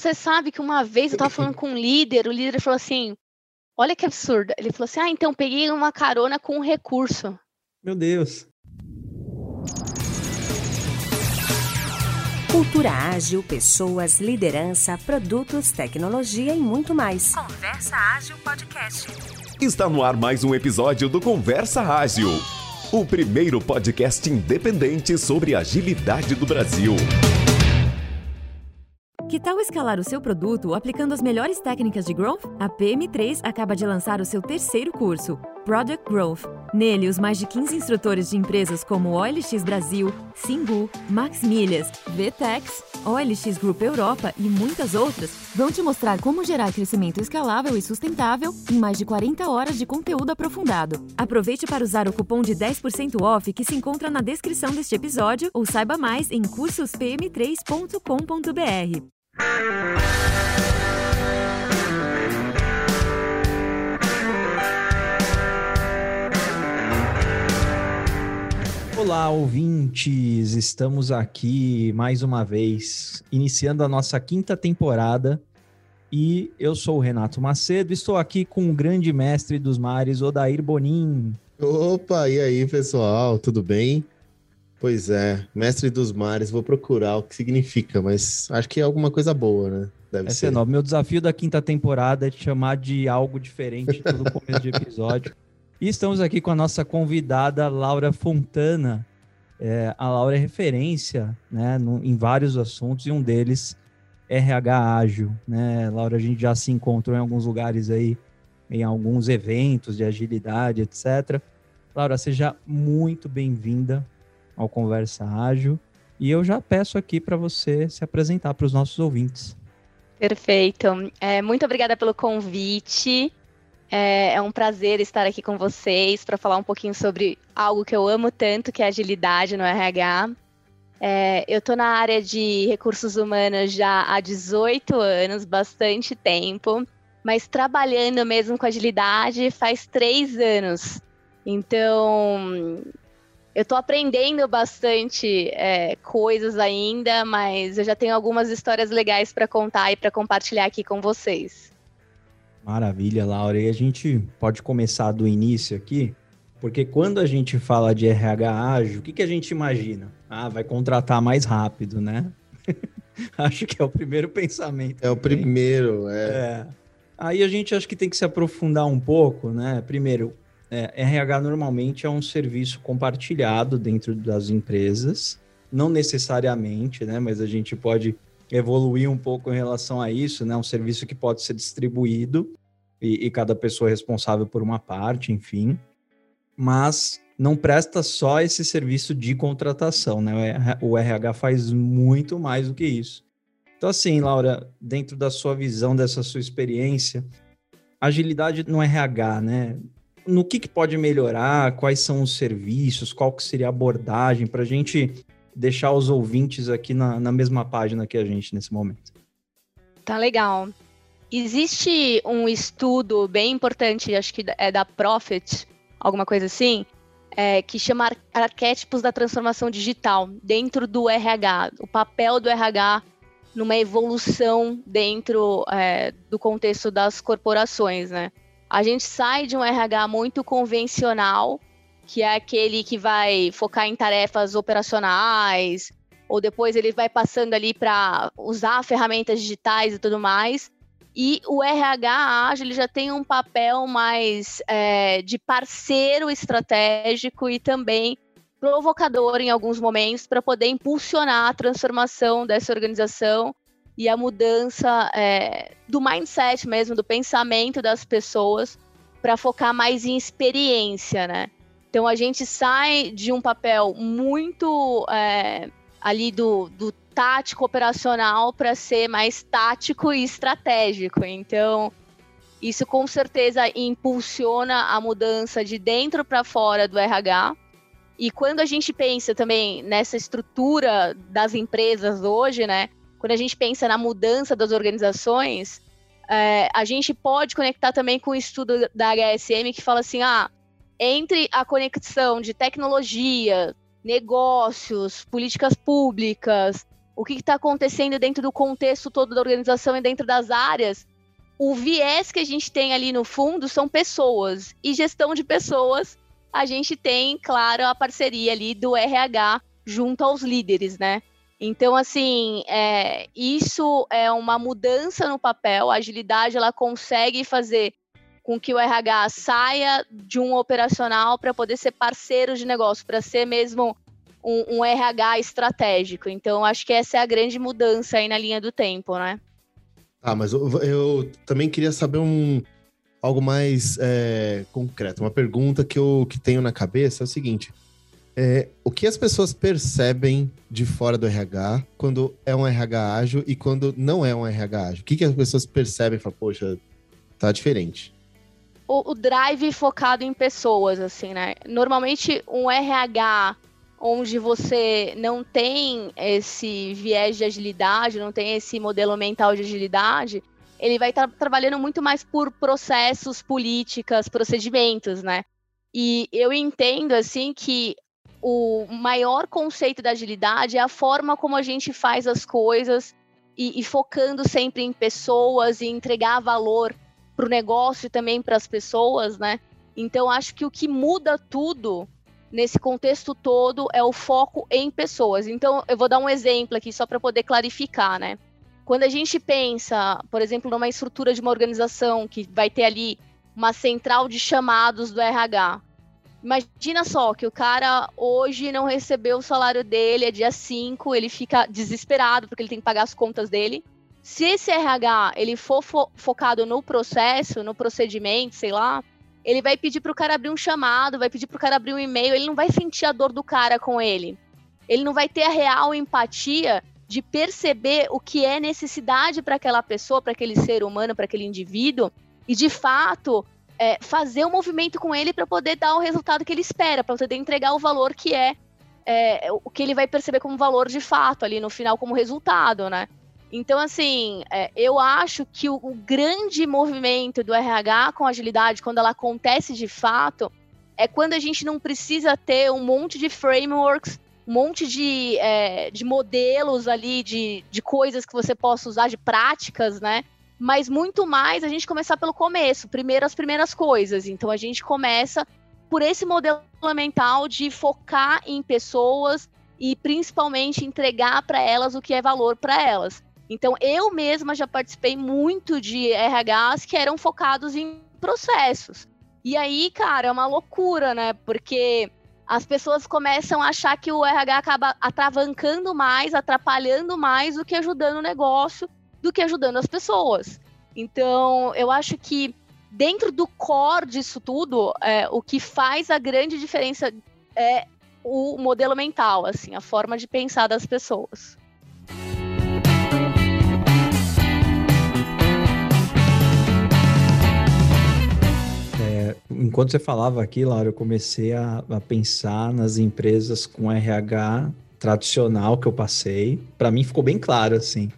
Você sabe que uma vez eu tava falando com um líder, o líder falou assim: Olha que absurdo. Ele falou assim: Ah, então peguei uma carona com um recurso. Meu Deus. Cultura ágil, pessoas, liderança, produtos, tecnologia e muito mais. Conversa Ágil Podcast. Está no ar mais um episódio do Conversa Ágil, o primeiro podcast independente sobre agilidade do Brasil. Que tal escalar o seu produto aplicando as melhores técnicas de growth? A PM3 acaba de lançar o seu terceiro curso, Product Growth. Nele, os mais de 15 instrutores de empresas como OLX Brasil, Singu, Max Milhas, VTEX, OLX Group Europa e muitas outras vão te mostrar como gerar crescimento escalável e sustentável em mais de 40 horas de conteúdo aprofundado. Aproveite para usar o cupom de 10% off que se encontra na descrição deste episódio ou saiba mais em cursospm3.com.br. Olá, ouvintes! Estamos aqui mais uma vez, iniciando a nossa quinta temporada. E eu sou o Renato Macedo, estou aqui com o grande mestre dos mares, Odair Bonin. Opa, e aí, pessoal, tudo bem? Pois é, mestre dos mares, vou procurar o que significa, mas acho que é alguma coisa boa, né? Deve Essa ser. É nova. Meu desafio da quinta temporada é te chamar de algo diferente todo começo de episódio. E estamos aqui com a nossa convidada, Laura Fontana. É, a Laura é referência né, no, em vários assuntos e um deles RH ágil. Né? Laura, a gente já se encontrou em alguns lugares aí, em alguns eventos de agilidade, etc. Laura, seja muito bem-vinda ao Conversa Ágil. E eu já peço aqui para você se apresentar para os nossos ouvintes. Perfeito. É, muito obrigada pelo convite. É, é, um prazer estar aqui com vocês para falar um pouquinho sobre algo que eu amo tanto, que é agilidade no RH. É, eu estou na área de recursos humanos já há 18 anos, bastante tempo, mas trabalhando mesmo com agilidade faz três anos. Então, eu estou aprendendo bastante é, coisas ainda, mas eu já tenho algumas histórias legais para contar e para compartilhar aqui com vocês. Maravilha, Laura. E a gente pode começar do início aqui, porque quando a gente fala de RH ágil, o que, que a gente imagina? Ah, vai contratar mais rápido, né? acho que é o primeiro pensamento. É o primeiro, é. é. Aí a gente acho que tem que se aprofundar um pouco, né? Primeiro, é, RH normalmente é um serviço compartilhado dentro das empresas, não necessariamente, né? Mas a gente pode evoluir um pouco em relação a isso, né? Um serviço que pode ser distribuído e, e cada pessoa responsável por uma parte, enfim. Mas não presta só esse serviço de contratação, né? O RH faz muito mais do que isso. Então, assim, Laura, dentro da sua visão, dessa sua experiência, agilidade no RH, né? No que, que pode melhorar, quais são os serviços, qual que seria a abordagem para a gente deixar os ouvintes aqui na, na mesma página que a gente nesse momento. Tá legal. Existe um estudo bem importante, acho que é da Profit, alguma coisa assim, é, que chama Arquétipos da Transformação Digital, dentro do RH, o papel do RH numa evolução dentro é, do contexto das corporações, né? A gente sai de um RH muito convencional, que é aquele que vai focar em tarefas operacionais, ou depois ele vai passando ali para usar ferramentas digitais e tudo mais. E o RH ágil já tem um papel mais é, de parceiro estratégico e também provocador em alguns momentos para poder impulsionar a transformação dessa organização e a mudança é, do mindset mesmo, do pensamento das pessoas para focar mais em experiência, né? Então a gente sai de um papel muito é, ali do, do tático operacional para ser mais tático e estratégico. Então isso com certeza impulsiona a mudança de dentro para fora do RH. E quando a gente pensa também nessa estrutura das empresas hoje, né? Quando a gente pensa na mudança das organizações, é, a gente pode conectar também com o estudo da HSM que fala assim, ah, entre a conexão de tecnologia, negócios, políticas públicas, o que está acontecendo dentro do contexto todo da organização e dentro das áreas, o viés que a gente tem ali no fundo são pessoas. E gestão de pessoas, a gente tem, claro, a parceria ali do RH junto aos líderes, né? Então, assim, é, isso é uma mudança no papel. A agilidade ela consegue fazer com que o RH saia de um operacional para poder ser parceiro de negócio, para ser mesmo um, um, RH estratégico. Então, acho que essa é a grande mudança aí na linha do tempo, né? Ah, mas eu, eu também queria saber um algo mais é, concreto. Uma pergunta que eu que tenho na cabeça é o seguinte: é, o que as pessoas percebem de fora do RH quando é um RH ágil e quando não é um RH ágil? O que, que as pessoas percebem e falam, poxa, tá diferente? O, o drive focado em pessoas, assim, né? Normalmente um RH onde você não tem esse viés de agilidade, não tem esse modelo mental de agilidade, ele vai estar trabalhando muito mais por processos, políticas, procedimentos, né? E eu entendo assim que o maior conceito da agilidade é a forma como a gente faz as coisas e, e focando sempre em pessoas e entregar valor para o negócio e também para as pessoas, né? Então, acho que o que muda tudo nesse contexto todo é o foco em pessoas. Então, eu vou dar um exemplo aqui só para poder clarificar, né? Quando a gente pensa, por exemplo, numa estrutura de uma organização que vai ter ali uma central de chamados do RH, Imagina só que o cara hoje não recebeu o salário dele, é dia 5, ele fica desesperado porque ele tem que pagar as contas dele. Se esse RH ele for fo focado no processo, no procedimento, sei lá, ele vai pedir para o cara abrir um chamado, vai pedir para o cara abrir um e-mail, ele não vai sentir a dor do cara com ele. Ele não vai ter a real empatia de perceber o que é necessidade para aquela pessoa, para aquele ser humano, para aquele indivíduo, e de fato é, fazer o um movimento com ele para poder dar o resultado que ele espera, para poder entregar o valor que é, é, o que ele vai perceber como valor de fato ali no final como resultado, né? Então, assim, é, eu acho que o, o, grande movimento do RH com agilidade, quando ela acontece de fato, é quando a gente não precisa ter um monte de frameworks, um monte de, é, de modelos ali, de, de coisas que você possa usar, de práticas, né? Mas muito mais a gente começar pelo começo, primeiro as primeiras coisas. Então a gente começa por esse modelo mental de focar em pessoas e principalmente entregar para elas o que é valor para elas. Então eu mesma já participei muito de RHs que eram focados em processos. E aí, cara, é uma loucura, né? Porque as pessoas começam a achar que o RH acaba atravancando mais, atrapalhando mais do que ajudando o negócio do que ajudando as pessoas. Então, eu acho que dentro do core disso tudo, é, o que faz a grande diferença é o modelo mental, assim, a forma de pensar das pessoas. É, enquanto você falava aqui, Laura, eu comecei a, a pensar nas empresas com RH tradicional que eu passei. Para mim ficou bem claro, assim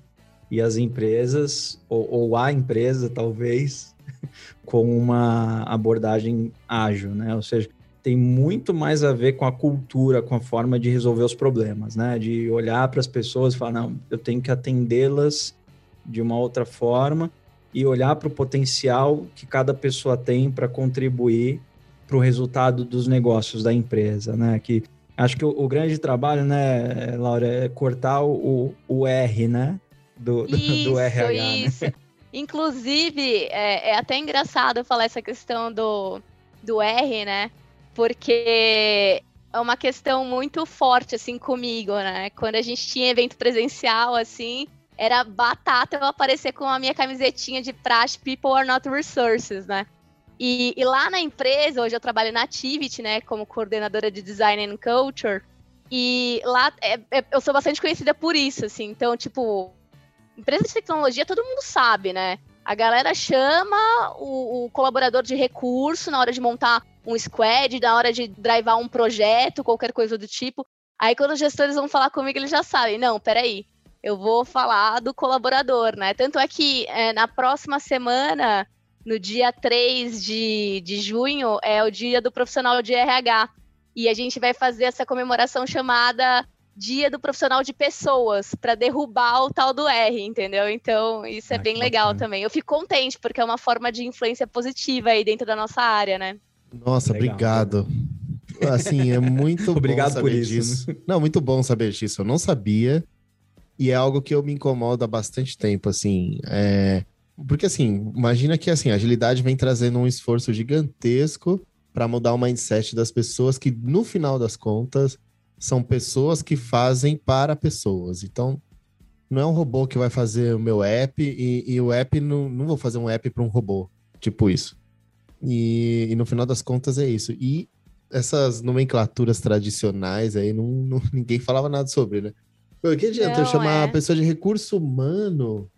e as empresas, ou, ou a empresa talvez, com uma abordagem ágil, né? Ou seja, tem muito mais a ver com a cultura, com a forma de resolver os problemas, né? De olhar para as pessoas e falar, não, eu tenho que atendê-las de uma outra forma e olhar para o potencial que cada pessoa tem para contribuir para o resultado dos negócios da empresa, né? Que acho que o, o, grande trabalho, né, Laura, é cortar o, o R, né? Do, isso, do RH. Isso. Né? Inclusive, é, é, até engraçado falar essa questão do, do R, né? Porque é uma questão muito forte, assim, comigo, né? Quando a gente tinha evento presencial, assim, era batata eu aparecer com a minha camisetinha de praxe People are not resources, né? E, e, lá na empresa, hoje eu trabalho na Activity, né, como coordenadora de Design and Culture, e lá é, é, eu sou bastante conhecida por isso, assim, então, tipo, empresa de tecnologia todo mundo sabe, né? A galera chama o, o, colaborador de recurso na hora de montar um squad, na hora de drivar um projeto, qualquer coisa do tipo. Aí quando os gestores vão falar comigo, eles já sabem, não, peraí, eu vou falar do colaborador, né? Tanto é que é, na próxima semana, no dia 3 de, de junho, é o dia do profissional de RH. E a gente vai fazer essa comemoração chamada dia do profissional de pessoas para derrubar o tal do R, entendeu? Então, isso é Ah, bem que legal bacana. também. Eu fico contente, porque é uma forma de influência positiva aí dentro da nossa área, né? Nossa, Legal. obrigado. Assim, é muito Obrigado bom por saber isso, disso. Não, muito bom saber disso. Eu não sabia. E é algo que eu me incomodo há bastante tempo, assim. É... Porque, assim, imagina que assim, a agilidade vem trazendo um esforço gigantesco para mudar o mindset das pessoas que, no final das contas, são pessoas que fazem para pessoas. Então, não é um robô que vai fazer o meu app e, e o app não, não vou fazer um app para um robô. Tipo isso. E, e no final das contas é isso. E essas nomenclaturas tradicionais aí, não, não- ninguém falava nada sobre, né? Pô, que adianta eu Não, chamar é. a pessoa de recurso humano?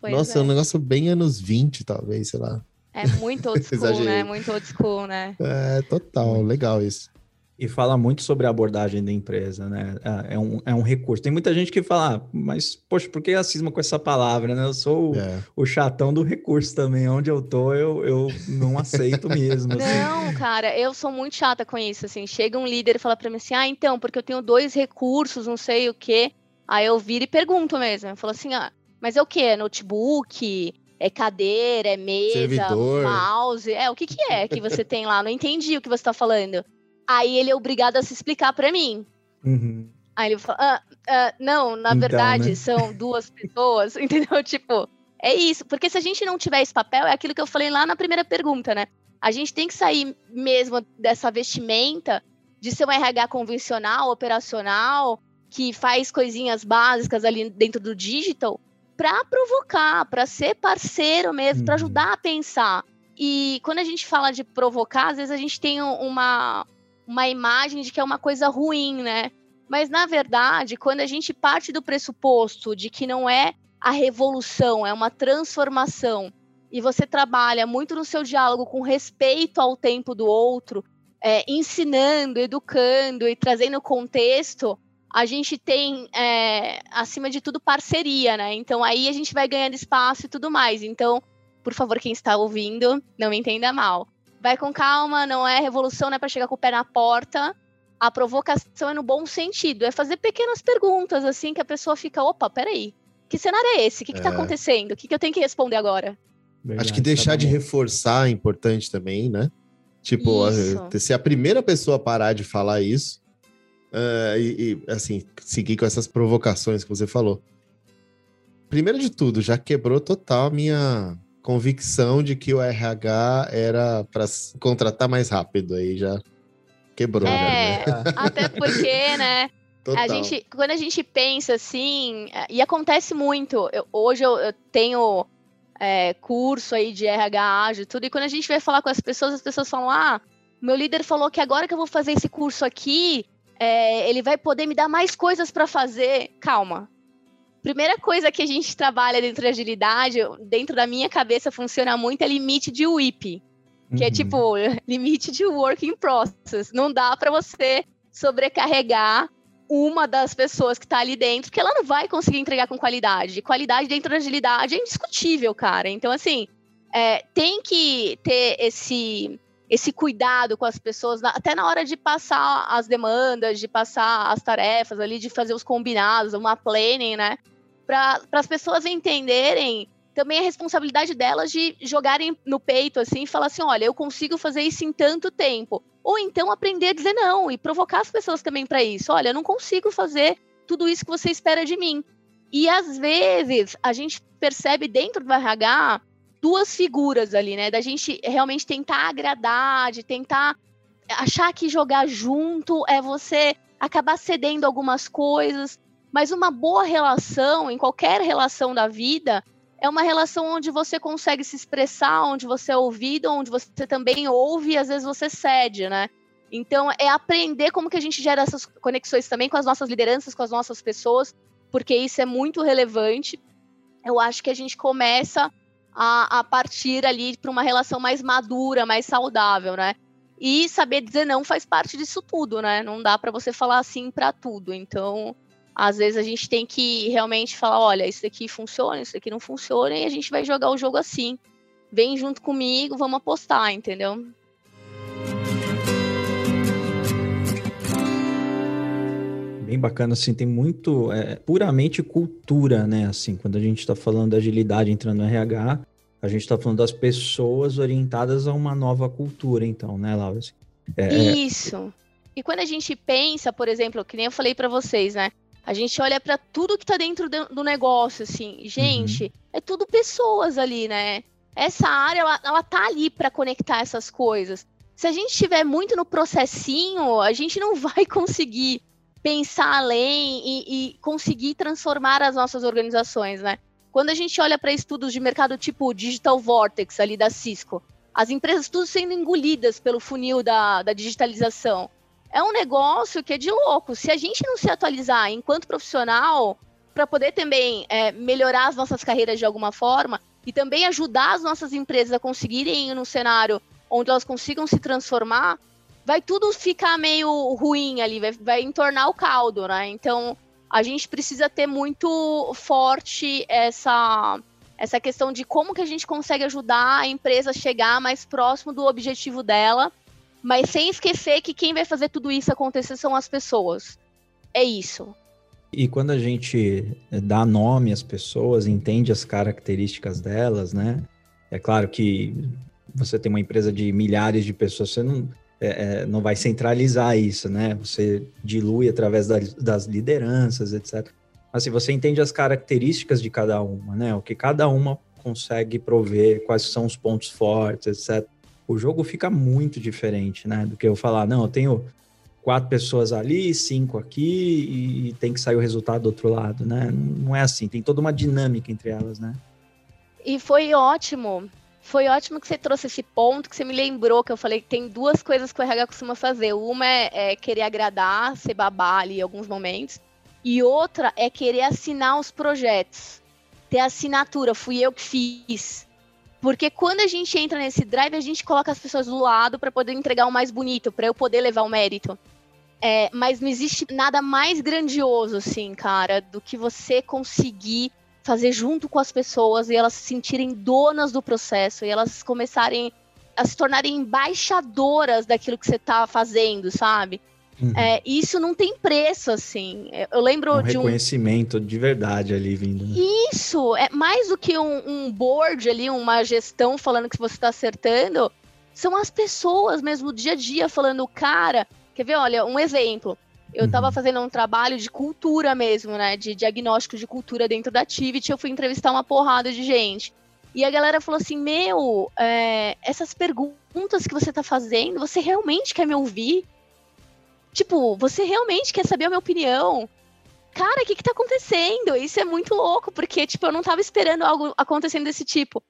Pois Nossa, é. é. um negócio bem anos 20, talvez, sei lá. É muito old school, né? Muito old school, né? É, total, legal isso. E fala muito sobre a abordagem da empresa, né? É- É um, é um recurso. Tem muita gente que fala, ah, mas, poxa, por que a cisma com essa palavra, né? Eu sou o, É. o chatão do recurso também. Onde eu tô, eu, eu não aceito mesmo. assim. Não, cara, eu sou muito chata com isso, assim. Chega um líder e fala pra mim assim, ah, então, porque eu tenho dois recursos, não sei o quê. Aí eu viro e pergunto mesmo. Eu falo assim, ah, mas é o quê? É notebook? É cadeira? É mesa? Servidor. Mouse? É, o que que é que você tem lá? Não entendi o que você tá falando. Aí ele é obrigado a se explicar pra mim. Uhum. Aí ele fala, ah, ah, não, na Então, verdade né? são duas pessoas, entendeu? Tipo, é isso. Porque se a gente não tiver esse papel, é aquilo que eu falei lá na primeira pergunta, né? A gente tem que sair mesmo dessa vestimenta de ser um RH convencional, operacional, que faz coisinhas básicas ali dentro do digital, para provocar, para ser parceiro mesmo, para Uhum. ajudar a pensar. E quando a gente fala de provocar, às vezes a gente tem um- uma, uma imagem de que é uma coisa ruim, né? Mas, na verdade, quando a gente parte do pressuposto de que não é a revolução, é uma transformação, e você trabalha muito no seu diálogo com respeito ao tempo do outro, é, ensinando, educando e trazendo contexto, a gente tem, é, acima de tudo, parceria, né? Então, aí a gente vai ganhando espaço e tudo mais. Então, por favor, quem está ouvindo, não me entenda mal. Vai com calma, não é revolução, não é para chegar com o pé na porta. A provocação é no bom sentido, é fazer pequenas perguntas, assim, que a pessoa fica, opa, peraí, que cenário é esse? O que, que tá É. acontecendo? O que, que eu tenho que responder agora? Acho que Verdade, deixar tá de reforçar é importante também, né? Tipo, Isso. a- ser a primeira pessoa a parar de falar isso ah, e, e, assim, seguir com essas provocações que você falou. Primeiro de tudo, já quebrou total a minha convicção de que o RH era para contratar mais rápido. Aí já quebrou. já, É, né? até porque, né? Total. A gente, quando a gente pensa assim, é, e acontece muito, eu- hoje eu, eu tenho é, curso aí de RH ágil tudo, e quando a gente vai falar com as pessoas, as pessoas falam, ah, meu líder falou que agora que eu vou fazer esse curso aqui, é, ele vai poder me dar mais coisas para fazer. Calma. Primeira coisa que a gente trabalha dentro de agilidade, dentro da minha cabeça funciona muito, é limite de WIP que é Uhum. tipo limite de work in process. Não dá para você sobrecarregar uma das pessoas que tá ali dentro, porque ela não vai conseguir entregar com qualidade. Qualidade dentro da agilidade é indiscutível, cara. Então, assim, é, tem que ter esse esse cuidado com as pessoas, até na hora de passar as demandas, de passar as tarefas ali, de fazer os combinados, uma planning, né? Para as pessoas entenderem também a responsabilidade delas de jogarem no peito assim e falar assim: olha, eu consigo fazer isso em tanto tempo. Ou então aprender a dizer não e provocar as pessoas também para isso. Olha, eu não consigo fazer tudo isso que você espera de mim. E às vezes a gente percebe dentro do RH duas figuras ali, né? Da gente realmente tentar agradar, de tentar achar que jogar junto é você acabar cedendo algumas coisas. Mas uma boa relação, em qualquer relação da vida, é uma relação onde você consegue se expressar, onde você é ouvido, onde você também ouve e às vezes você cede, né? Então, é aprender como que a gente gera essas conexões também com as nossas lideranças, com as nossas pessoas, porque isso é muito relevante. Eu acho que a gente começa a, a partir ali para uma relação mais madura, mais saudável, né? E saber dizer não faz parte disso tudo, né? Não dá para você falar assim para tudo. Então, às vezes a gente tem que realmente falar, olha, isso daqui funciona, isso daqui não funciona, e a gente vai jogar o jogo assim. Vem junto comigo, vamos apostar, entendeu? bem bacana, assim, tem muito, é, puramente cultura, né, assim, quando a gente está falando da agilidade entrando no RH, a gente está falando das pessoas orientadas a uma nova cultura, então, né, Laura? Assim, é, é, Isso. E quando a gente pensa, por exemplo, que nem eu falei para vocês, né, a gente olha para tudo que está dentro do negócio, assim, gente, uhum. é tudo pessoas ali, né? Essa área, ela, ela tá ali para conectar essas coisas. Se a gente estiver muito no processinho, a gente não vai conseguir pensar além e, e conseguir transformar as nossas organizações, né? Quando a gente olha para estudos de mercado tipo Digital Vortex ali da Cisco, as empresas tudo sendo engolidas pelo funil da, da digitalização. É um negócio que é de louco. Se a gente não se atualizar enquanto profissional, para poder também é, melhorar as nossas carreiras de alguma forma e também ajudar as nossas empresas a conseguirem ir num cenário onde elas consigam se transformar, vai tudo ficar meio ruim ali, vai, vai entornar o caldo, né? Então, a gente precisa ter muito forte essa essa questão de como que a gente consegue ajudar a empresa a chegar mais próximo do objetivo dela, mas sem esquecer que quem vai fazer tudo isso acontecer são as pessoas. É isso. E quando a gente dá nome às pessoas, entende as características delas, né? É claro que você tem uma empresa de milhares de pessoas, você não, é, não vai centralizar isso, né? Você dilui através das, das lideranças, etc. Mas se você entende as características de cada uma, né? O que cada uma consegue prover, quais são os pontos fortes, etc. O jogo fica muito diferente, né? Do que eu falar, não, eu tenho quatro pessoas ali, cinco aqui e tem que sair o resultado do outro lado, né? Não é assim, tem toda uma dinâmica entre elas, né? E foi ótimo foi ótimo que você trouxe esse ponto, que você me lembrou que eu falei que tem duas coisas que o RH costuma fazer. Uma é, é querer agradar, ser babá ali em alguns momentos. E outra é querer assinar os projetos. Ter assinatura, fui eu que fiz. Porque quando a gente entra nesse drive, a gente coloca as pessoas do lado para poder entregar o mais bonito, para eu poder levar o mérito. É, mas não existe nada mais grandioso, assim, cara, do que você conseguir fazer junto com as pessoas e elas se sentirem donas do processo e elas começarem a se tornarem embaixadoras daquilo que você está fazendo, sabe? Uhum. É, isso não tem preço, assim. Eu lembro um de um reconhecimento de verdade ali vindo. Né? Isso é mais do que um, um board ali, uma gestão falando que você está acertando. São as pessoas mesmo, dia a dia, falando, cara. Quer ver? Olha, um exemplo. Eu estava uhum. fazendo um trabalho de cultura mesmo, né? De diagnóstico de cultura dentro da Activity. Eu fui entrevistar uma porrada de gente. E a galera falou assim: Meu, é, essas perguntas que você está fazendo, você realmente quer me ouvir? Tipo, você realmente quer saber a minha opinião? Cara, o que, que tá acontecendo? Isso é muito louco, porque, tipo, eu não estava esperando algo acontecendo desse tipo.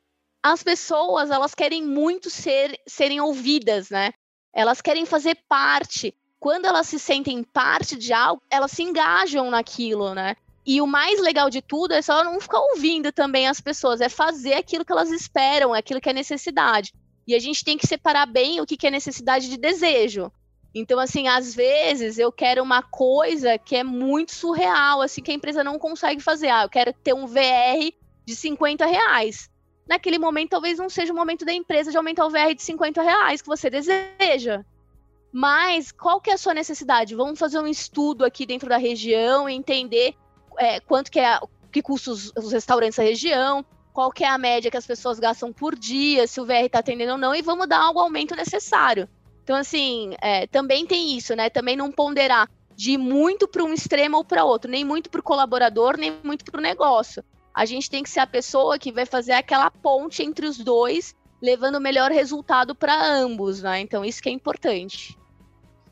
As pessoas, elas querem muito ser, serem ouvidas, né? Elas querem fazer parte quando elas se sentem parte de algo, elas se engajam naquilo, né? E o mais legal de tudo é só não ficar ouvindo também as pessoas, é fazer aquilo que elas esperam, aquilo que é necessidade. E a gente tem que separar bem o que é necessidade de desejo. Então, assim, às vezes eu quero uma coisa que é muito surreal, assim, que a empresa não consegue fazer. Ah, eu quero ter um VR de 50 reais. Naquele momento, talvez não seja o momento da empresa de aumentar o VR de 50 reais que você deseja. Mas qual que é a sua necessidade? Vamos fazer um estudo aqui dentro da região e entender é, quanto que é que custa os, os, restaurantes da região, qual que é a média que as pessoas gastam por dia, se o VR está atendendo ou não, e vamos dar o aumento necessário. Então, assim, é, também tem isso, né? Também não ponderar de ir muito para um extremo ou para outro, nem muito para o colaborador, nem muito para o negócio. A gente tem que ser a pessoa que vai fazer aquela ponte entre os dois, levando o melhor resultado para ambos, né? Então, isso que é importante.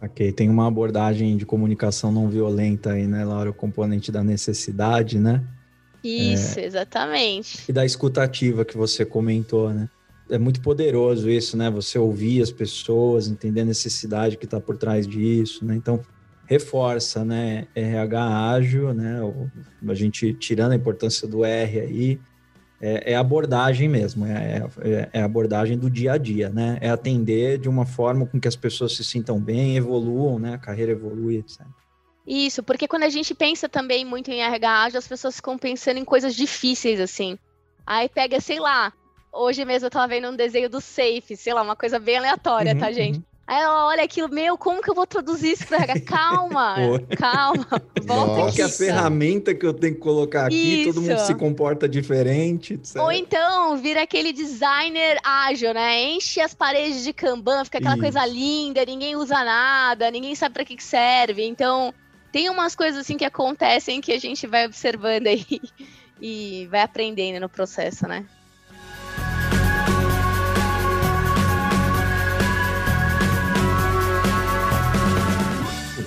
Ok, tem uma abordagem de comunicação não violenta aí, né, Laura? O componente da necessidade, né? Isso, é, exatamente. E da escutativa que você comentou, né? É muito poderoso isso, né? Você ouvir as pessoas, entender a necessidade que está por trás disso, né? Então, reforça, né? RH ágil, né? A gente tirando a importância do R aí, é, é abordagem mesmo, é, é, é, abordagem do dia a dia, né? É atender de uma forma com que as pessoas se sintam bem, evoluam, né? A carreira evolui, etc. Isso, porque quando a gente pensa também muito em RH, as pessoas ficam pensando em coisas difíceis, assim. Aí pega, sei lá, hoje mesmo eu tava vendo um desenho do Safe, sei lá, uma coisa bem aleatória, tá, uhum, tá, gente? Uhum. Aí ela olha aquilo, meu, como que eu vou traduzir isso pra? Calma, calma, volta Nossa. Que é a aqui. ferramenta que eu tenho que colocar aqui? Todo mundo Isso. se comporta diferente, etc. Ou então vira aquele designer ágil, né? Enche as paredes de Kanban, fica aquela Isso. coisa linda, ninguém usa nada, ninguém sabe pra que, que serve. Então, tem umas coisas assim que acontecem que a gente vai observando aí e vai aprendendo no processo, né?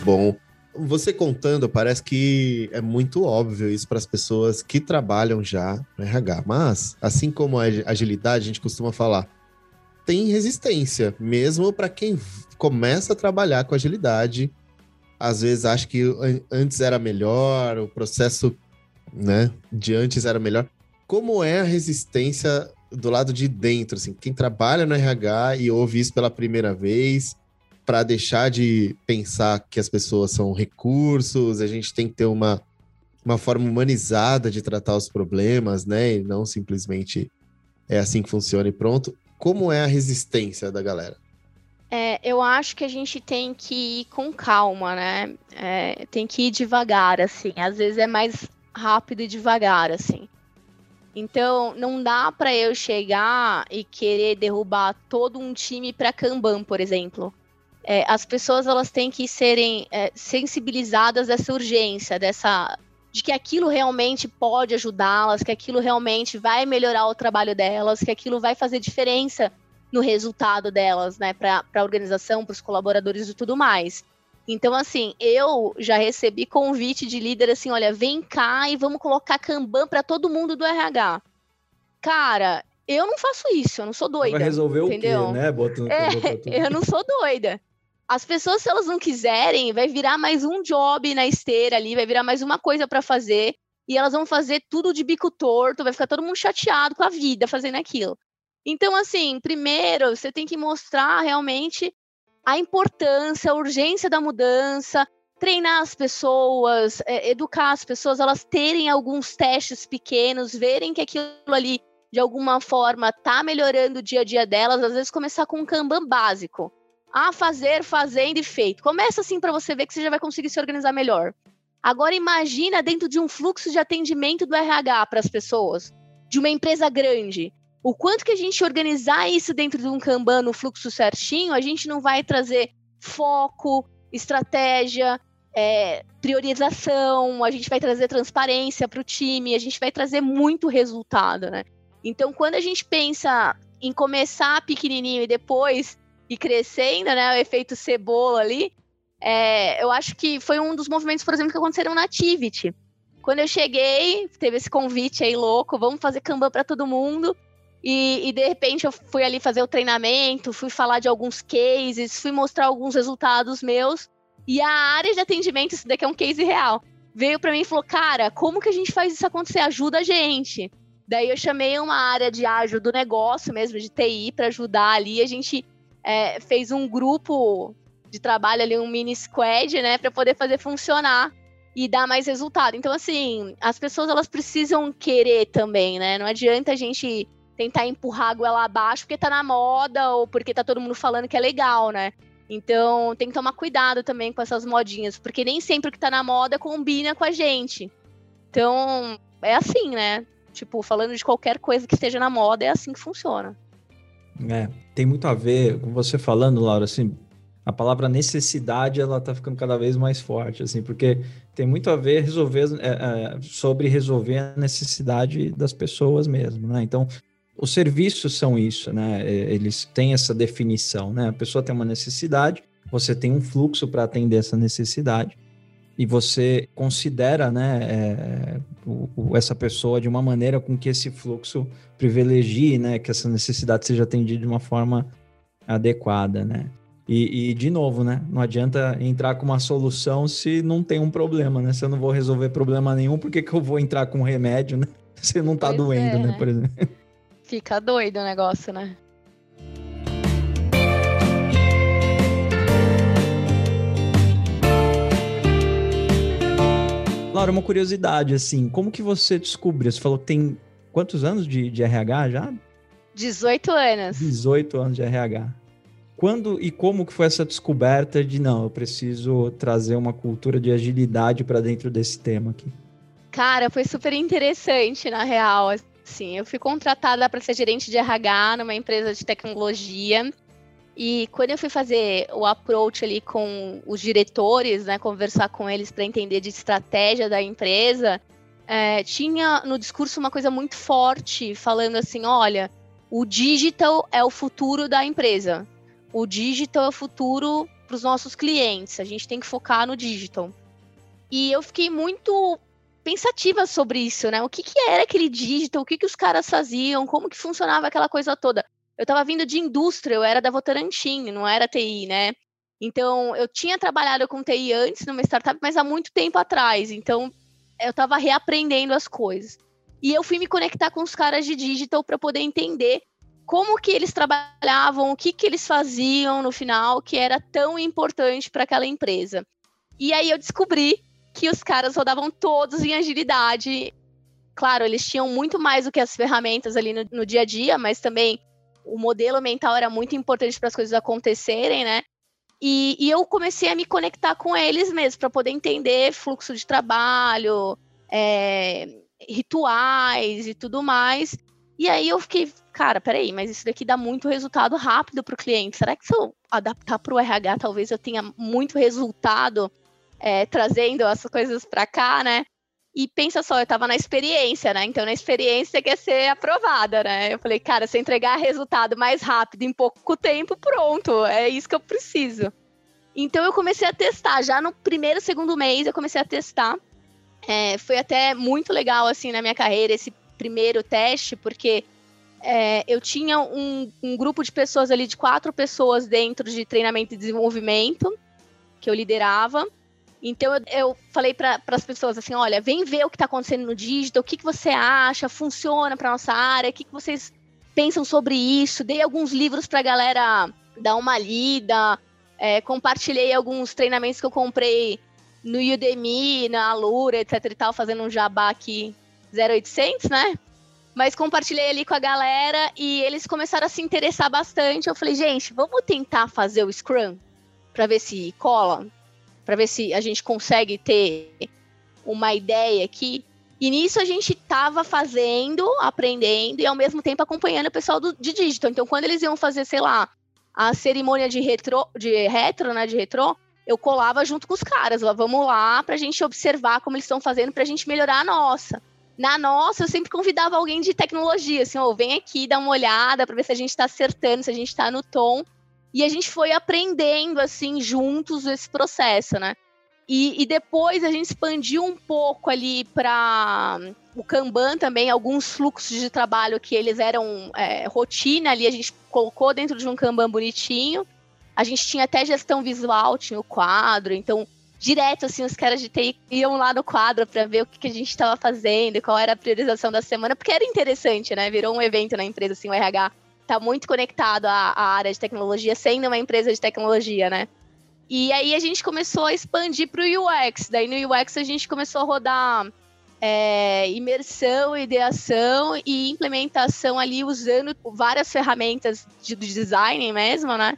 Bom, você contando, parece que é muito óbvio isso para as pessoas que trabalham já no RH. Mas, assim como a ag- agilidade, a gente costuma falar, tem resistência, mesmo para quem começa a trabalhar com agilidade. Às vezes acha que an- antes era melhor, o processo né, de antes era melhor. Como é a resistência do lado de dentro? Assim, quem trabalha no RH e ouve isso pela primeira vez, para deixar de pensar que as pessoas são recursos, a gente tem que ter uma, uma forma humanizada de tratar os problemas, né? E não simplesmente é assim que funciona e pronto. Como é a resistência da galera? É, eu acho que a gente tem que ir com calma, né? É, tem que ir devagar, assim. Às vezes é mais rápido e devagar, assim. Então, não dá para eu chegar e querer derrubar todo um time para Kanban, por exemplo. É, as pessoas elas têm que serem é, sensibilizadas dessa urgência, dessa de que aquilo realmente pode ajudá-las, que aquilo realmente vai melhorar o trabalho delas, que aquilo vai fazer diferença no resultado delas, né, para a organização, para os colaboradores e tudo mais. Então, assim, eu já recebi convite de líder assim, olha, vem cá e vamos colocar Kanban para todo mundo do RH. Cara, eu não faço isso, eu não sou doida. Vai resolver entendeu? o quê, né? Bota, É, tudo. eu não sou doida. As pessoas, se elas não quiserem, vai virar mais um job na esteira ali, vai virar mais uma coisa para fazer, e elas vão fazer tudo de bico torto, vai ficar todo mundo chateado com a vida fazendo aquilo. Então, assim, primeiro, você tem que mostrar realmente a importância, a urgência da mudança, treinar as pessoas, é, educar as pessoas, elas terem alguns testes pequenos, verem que aquilo ali, de alguma forma, tá melhorando o dia a dia delas, às vezes começar com um Kanban básico. A fazer, fazendo e feito. Começa assim para você ver que você já vai conseguir se organizar melhor. Agora imagina dentro de um fluxo de atendimento do RH para as pessoas, de uma empresa grande. O quanto que a gente organizar isso dentro de um Kanban no fluxo certinho, a gente não vai trazer foco, estratégia, é, priorização, a gente vai trazer transparência para o time, a gente vai trazer muito resultado, né? Então, quando a gente pensa em começar pequenininho e depois ir crescendo, né, o efeito cebola ali, é, eu acho que foi um dos movimentos, por exemplo, que aconteceram na Activity. Quando eu cheguei, teve esse convite aí louco, vamos fazer Kanban para todo mundo. E, e, de repente eu fui ali fazer o treinamento, fui falar de alguns cases, fui mostrar alguns resultados meus. E a área de atendimento, isso daqui é um case real, veio para mim e falou: Cara, como que a gente faz isso acontecer? Ajuda a gente. Daí eu chamei uma área de ágil do negócio mesmo, de TI, para ajudar ali. A gente é, fez um grupo de trabalho ali, um mini squad, né, para poder fazer funcionar e dar mais resultado. Então, assim, as pessoas elas precisam querer também, né? Não adianta a gente tentar empurrar a goela abaixo porque tá na moda ou porque tá todo mundo falando que é legal, né? Então, tem que tomar cuidado também com essas modinhas, porque nem sempre o que tá na moda combina com a gente. Então, é assim, né? Tipo, falando de qualquer coisa que esteja na moda, é assim que funciona. É, tem muito a ver com você falando, Laura, assim, a palavra necessidade, ela tá ficando cada vez mais forte, assim, porque tem muito a ver resolver, é, é, sobre resolver a necessidade das pessoas mesmo, né? Então, os serviços são isso, né? Eles têm essa definição, né? A pessoa tem uma necessidade, você tem um fluxo para atender essa necessidade e você considera, né, é, o, o, essa pessoa de uma maneira com que esse fluxo privilegie, né, que essa necessidade seja atendida de uma forma adequada, né? E, e, de novo, né? Não adianta entrar com uma solução se não tem um problema, né? Se eu não vou resolver problema nenhum, por que, que eu vou entrar com remédio, né? Se não tá Pois doendo, é, né? né? Por exemplo. Fica doido o negócio, né? Laura, uma curiosidade, assim, como que você descobriu? Você falou que tem quantos anos de, de RH já? 18 anos. 18 anos de RH. quando e como que foi essa descoberta de não, eu preciso trazer uma cultura de agilidade para dentro desse tema aqui? Cara, foi super interessante, na real. Assim, eu fui contratada para ser gerente de RH numa empresa de tecnologia. E quando eu fui fazer o approach ali com os diretores, né, conversar com eles para entender de estratégia da empresa, é, tinha no discurso uma coisa muito forte, falando assim: olha, o digital é o futuro da empresa o digital é o futuro para os nossos clientes. A gente tem que focar no digital. E eu fiquei muito pensativa sobre isso, né? O que, que era aquele digital? O que, que os caras faziam? Como que funcionava aquela coisa toda? Eu estava vindo de indústria, eu era da Votorantim, não era TI, né? Então, eu tinha trabalhado com TI antes numa startup, mas há muito tempo atrás. Então, eu estava reaprendendo as coisas. E eu fui me conectar com os caras de digital para poder entender como que eles trabalhavam, o que que eles faziam no final que era tão importante para aquela empresa. E aí eu descobri que os caras rodavam todos em agilidade. Claro, eles tinham muito mais do que as ferramentas ali no, no dia a dia, mas também o modelo mental era muito importante para as coisas acontecerem, né? E, e, eu comecei a me conectar com eles mesmo, para poder entender fluxo de trabalho, é, rituais e tudo mais. E aí eu fiquei, cara, peraí, mas isso daqui dá muito resultado rápido para o cliente. Será que se eu adaptar para o RH, talvez eu tenha muito resultado é, trazendo as coisas para cá, né? E pensa só, eu estava na experiência, né? Então, na experiência você quer ser aprovada, né? Eu falei, cara, se eu entregar resultado mais rápido, em pouco tempo, pronto, é isso que eu preciso. Então, eu comecei a testar. Já no primeiro, segundo mês, eu comecei a testar. É, foi até muito legal, assim, na minha carreira, esse primeiro teste, porque é, eu tinha um, um, grupo de pessoas ali, de quatro pessoas dentro de treinamento e desenvolvimento, que eu liderava. Então eu, eu falei para as pessoas assim: olha, vem ver o que está acontecendo no digital, o que, que você acha, funciona para nossa área, o que, que vocês pensam sobre isso. Dei alguns livros para a galera dar uma lida, é, compartilhei alguns treinamentos que eu comprei no Udemy, na Alura, etc e tal, fazendo um jabá aqui 0800, né? Mas compartilhei ali com a galera e eles começaram a se interessar bastante. Eu falei, gente, vamos tentar fazer o Scrum para ver se cola, para ver se a gente consegue ter uma ideia aqui. E nisso a gente estava fazendo, aprendendo e ao mesmo tempo acompanhando o pessoal do, de digital. Então, quando eles iam fazer, sei lá, a cerimônia de retro, de retro, né, de retro, eu colava junto com os caras. Lá, vamos lá para a gente observar como eles estão fazendo para a gente melhorar a nossa. Na nossa, eu sempre convidava alguém de tecnologia, assim, oh, vem aqui, dá uma olhada para ver se a gente está acertando, se a gente está no tom. E a gente foi aprendendo, assim, juntos esse processo, né? E, e depois a gente expandiu um pouco ali para o Kanban também, alguns fluxos de trabalho que eles eram é, rotina ali, a gente colocou dentro de um Kanban bonitinho. A gente tinha até gestão visual, tinha o quadro, então direto, assim, os caras de TI iam lá no quadro para ver o que, que a gente estava fazendo, qual era a priorização da semana, porque era interessante, né? Virou um evento na empresa, assim, o RH tá muito conectado à, à área de tecnologia, sendo uma empresa de tecnologia, né? E aí a gente começou a expandir para o UX. Daí no UX a gente começou a rodar é, imersão, ideação e implementação ali usando várias ferramentas de, de design mesmo, né?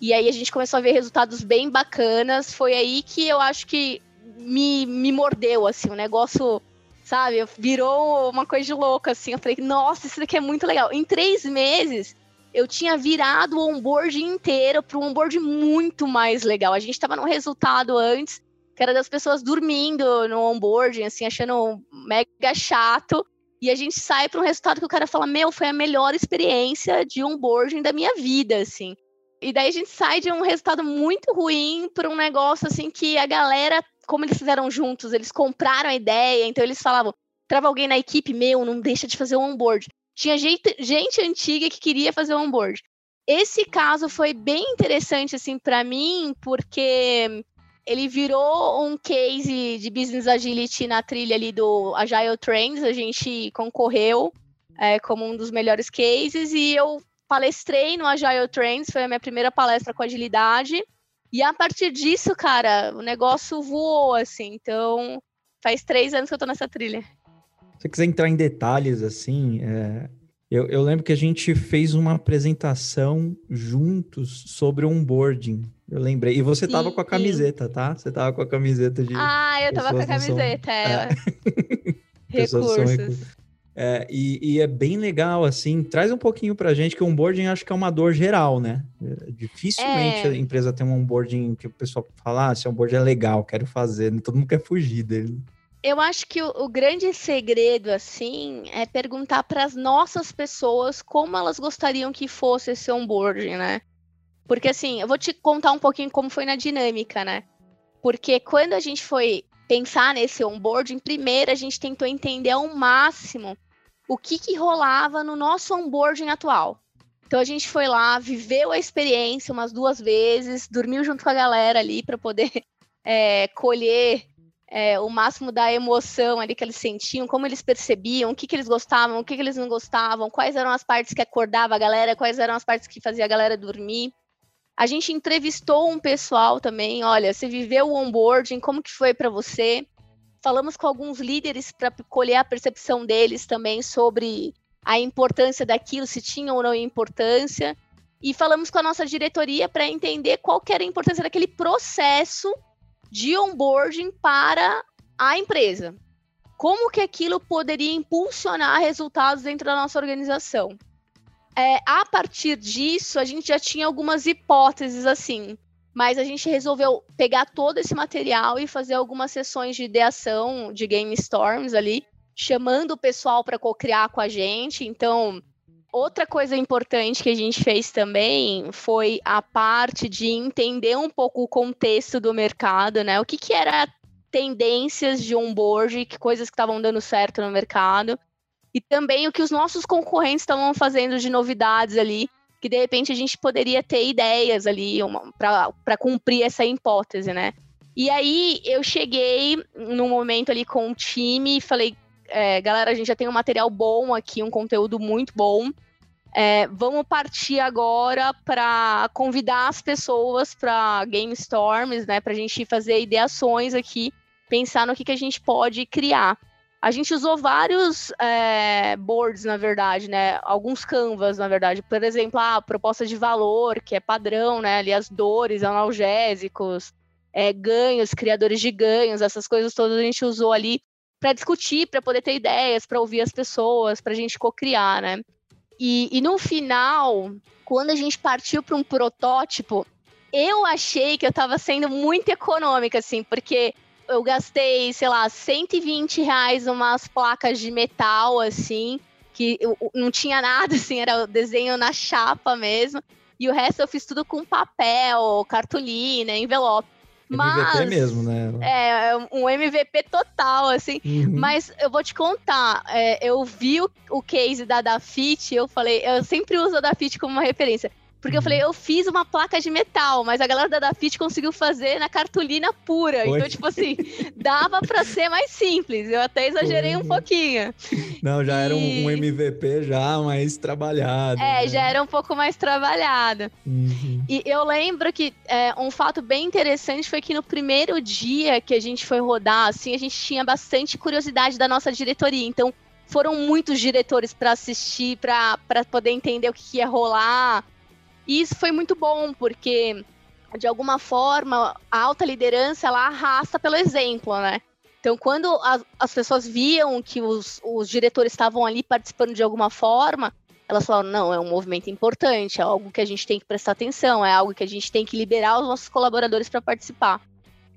E aí a gente começou a ver resultados bem bacanas. Foi aí que eu acho que me, me mordeu, assim, o negócio, sabe? Virou uma coisa de louca, assim. Eu falei, nossa, isso daqui é muito legal. Em três meses, eu tinha virado o onboard inteiro para um onboard muito mais legal. A gente estava num resultado antes, que era das pessoas dormindo no onboarding, assim, achando mega chato. E a gente sai para um resultado que o cara fala: Meu, foi a melhor experiência de onboarding da minha vida, assim. E daí a gente sai de um resultado muito ruim para um negócio assim que a galera, como eles fizeram juntos, eles compraram a ideia, então eles falavam, trava alguém na equipe, meu, não deixa de fazer o onboard. Tinha gente, gente antiga que queria fazer o onboard. Esse caso foi bem interessante assim para mim, porque ele virou um case de business agility na trilha ali do Agile Trends, a gente concorreu é, como um dos melhores cases e eu palestrei no Agile Trends, foi a minha primeira palestra com agilidade. E a partir disso, cara, o negócio voou, assim. Então, faz três anos que eu tô nessa trilha. Se você quiser entrar em detalhes, assim, é, Eu, eu, lembro que a gente fez uma apresentação juntos sobre onboarding. Eu lembrei. E você sim, tava com a camiseta, tá? Você tava com a camiseta de. Ah, eu tava com a camiseta, são... é. é. recursos. É, e, e, é bem legal, assim. Traz um pouquinho pra gente que o onboarding acho que é uma dor geral, né? Dificilmente é. a empresa tem um onboarding que o pessoal fala, ah, esse onboarding é legal, quero fazer. Todo mundo quer fugir dele. Eu acho que o, o grande segredo, assim, é perguntar para as nossas pessoas como elas gostariam que fosse esse onboarding, né? Porque, assim, eu vou te contar um pouquinho como foi na dinâmica, né? Porque quando a gente foi pensar nesse onboarding, primeiro a gente tentou entender ao máximo o que, que rolava no nosso onboarding atual. Então a gente foi lá, viveu a experiência umas duas vezes, dormiu junto com a galera ali para poder é, colher é, o máximo da emoção ali que eles sentiam, como eles percebiam, o que, que eles gostavam, o que, que eles não gostavam, quais eram as partes que acordava a galera, quais eram as partes que fazia a galera dormir. A gente entrevistou um pessoal também, olha, você viveu o onboarding, como que foi para você? Falamos com alguns líderes para colher a percepção deles também sobre a importância daquilo, se tinha ou não importância. E falamos com a nossa diretoria para entender qual era a importância daquele processo de onboarding para a empresa. Como que aquilo poderia impulsionar resultados dentro da nossa organização? É, a partir disso, a gente já tinha algumas hipóteses assim, mas a gente resolveu pegar todo esse material e fazer algumas sessões de ideação de game storms ali, chamando o pessoal para co-criar com a gente. Então, Outra coisa importante que a gente fez também foi a parte de entender um pouco o contexto do mercado, né? O que, que era tendências de onboard, que coisas que estavam dando certo no mercado. E também o que os nossos concorrentes estavam fazendo de novidades ali, que de repente a gente poderia ter ideias ali para cumprir essa hipótese, né? E aí eu cheguei num momento ali com o time e falei, é, galera, a gente já tem um material bom aqui, um conteúdo muito bom. É, vamos partir agora para convidar as pessoas para Game Storms, né? Para a gente fazer ideações aqui, pensar no que, que a gente pode criar. A gente usou vários é, boards, na verdade, né? Alguns canvas, na verdade. Por exemplo, a proposta de valor, que é padrão, né? Ali as dores, analgésicos, é, ganhos, criadores de ganhos, essas coisas todas a gente usou ali para discutir, para poder ter ideias, para ouvir as pessoas, para a gente co-criar, né? E, e no final, quando a gente partiu para um protótipo, eu achei que eu estava sendo muito econômica, assim, porque eu gastei, sei lá, 120 reais umas placas de metal, assim, que eu, não tinha nada, assim, era o desenho na chapa mesmo. E o resto eu fiz tudo com papel, cartolina, envelope. Mas, MVP mesmo, né? É, um MVP total, assim. Uhum. Mas eu vou te contar, é, eu vi o, o case da Dafit, eu falei, eu sempre uso a Dafit como uma referência. Porque eu falei, eu fiz uma placa de metal, mas a galera da Dafit conseguiu fazer na cartolina pura. Foi. Então, tipo assim, dava para ser mais simples. Eu até exagerei Foi. um pouquinho. Não, já e... era um, um, MVP já mais trabalhado. É, né? já era um pouco mais trabalhado. Uhum. E eu lembro que é, um fato bem interessante foi que no primeiro dia que a gente foi rodar, assim, a gente tinha bastante curiosidade da nossa diretoria. Então, foram muitos diretores para assistir, para poder entender o que, que ia rolar. E isso foi muito bom, porque de alguma forma a alta liderança ela arrasta pelo exemplo, né? Então, quando as, as pessoas viam que os, os diretores estavam ali participando de alguma forma, elas falaram: não, é um movimento importante, é algo que a gente tem que prestar atenção, é algo que a gente tem que liberar os nossos colaboradores para participar.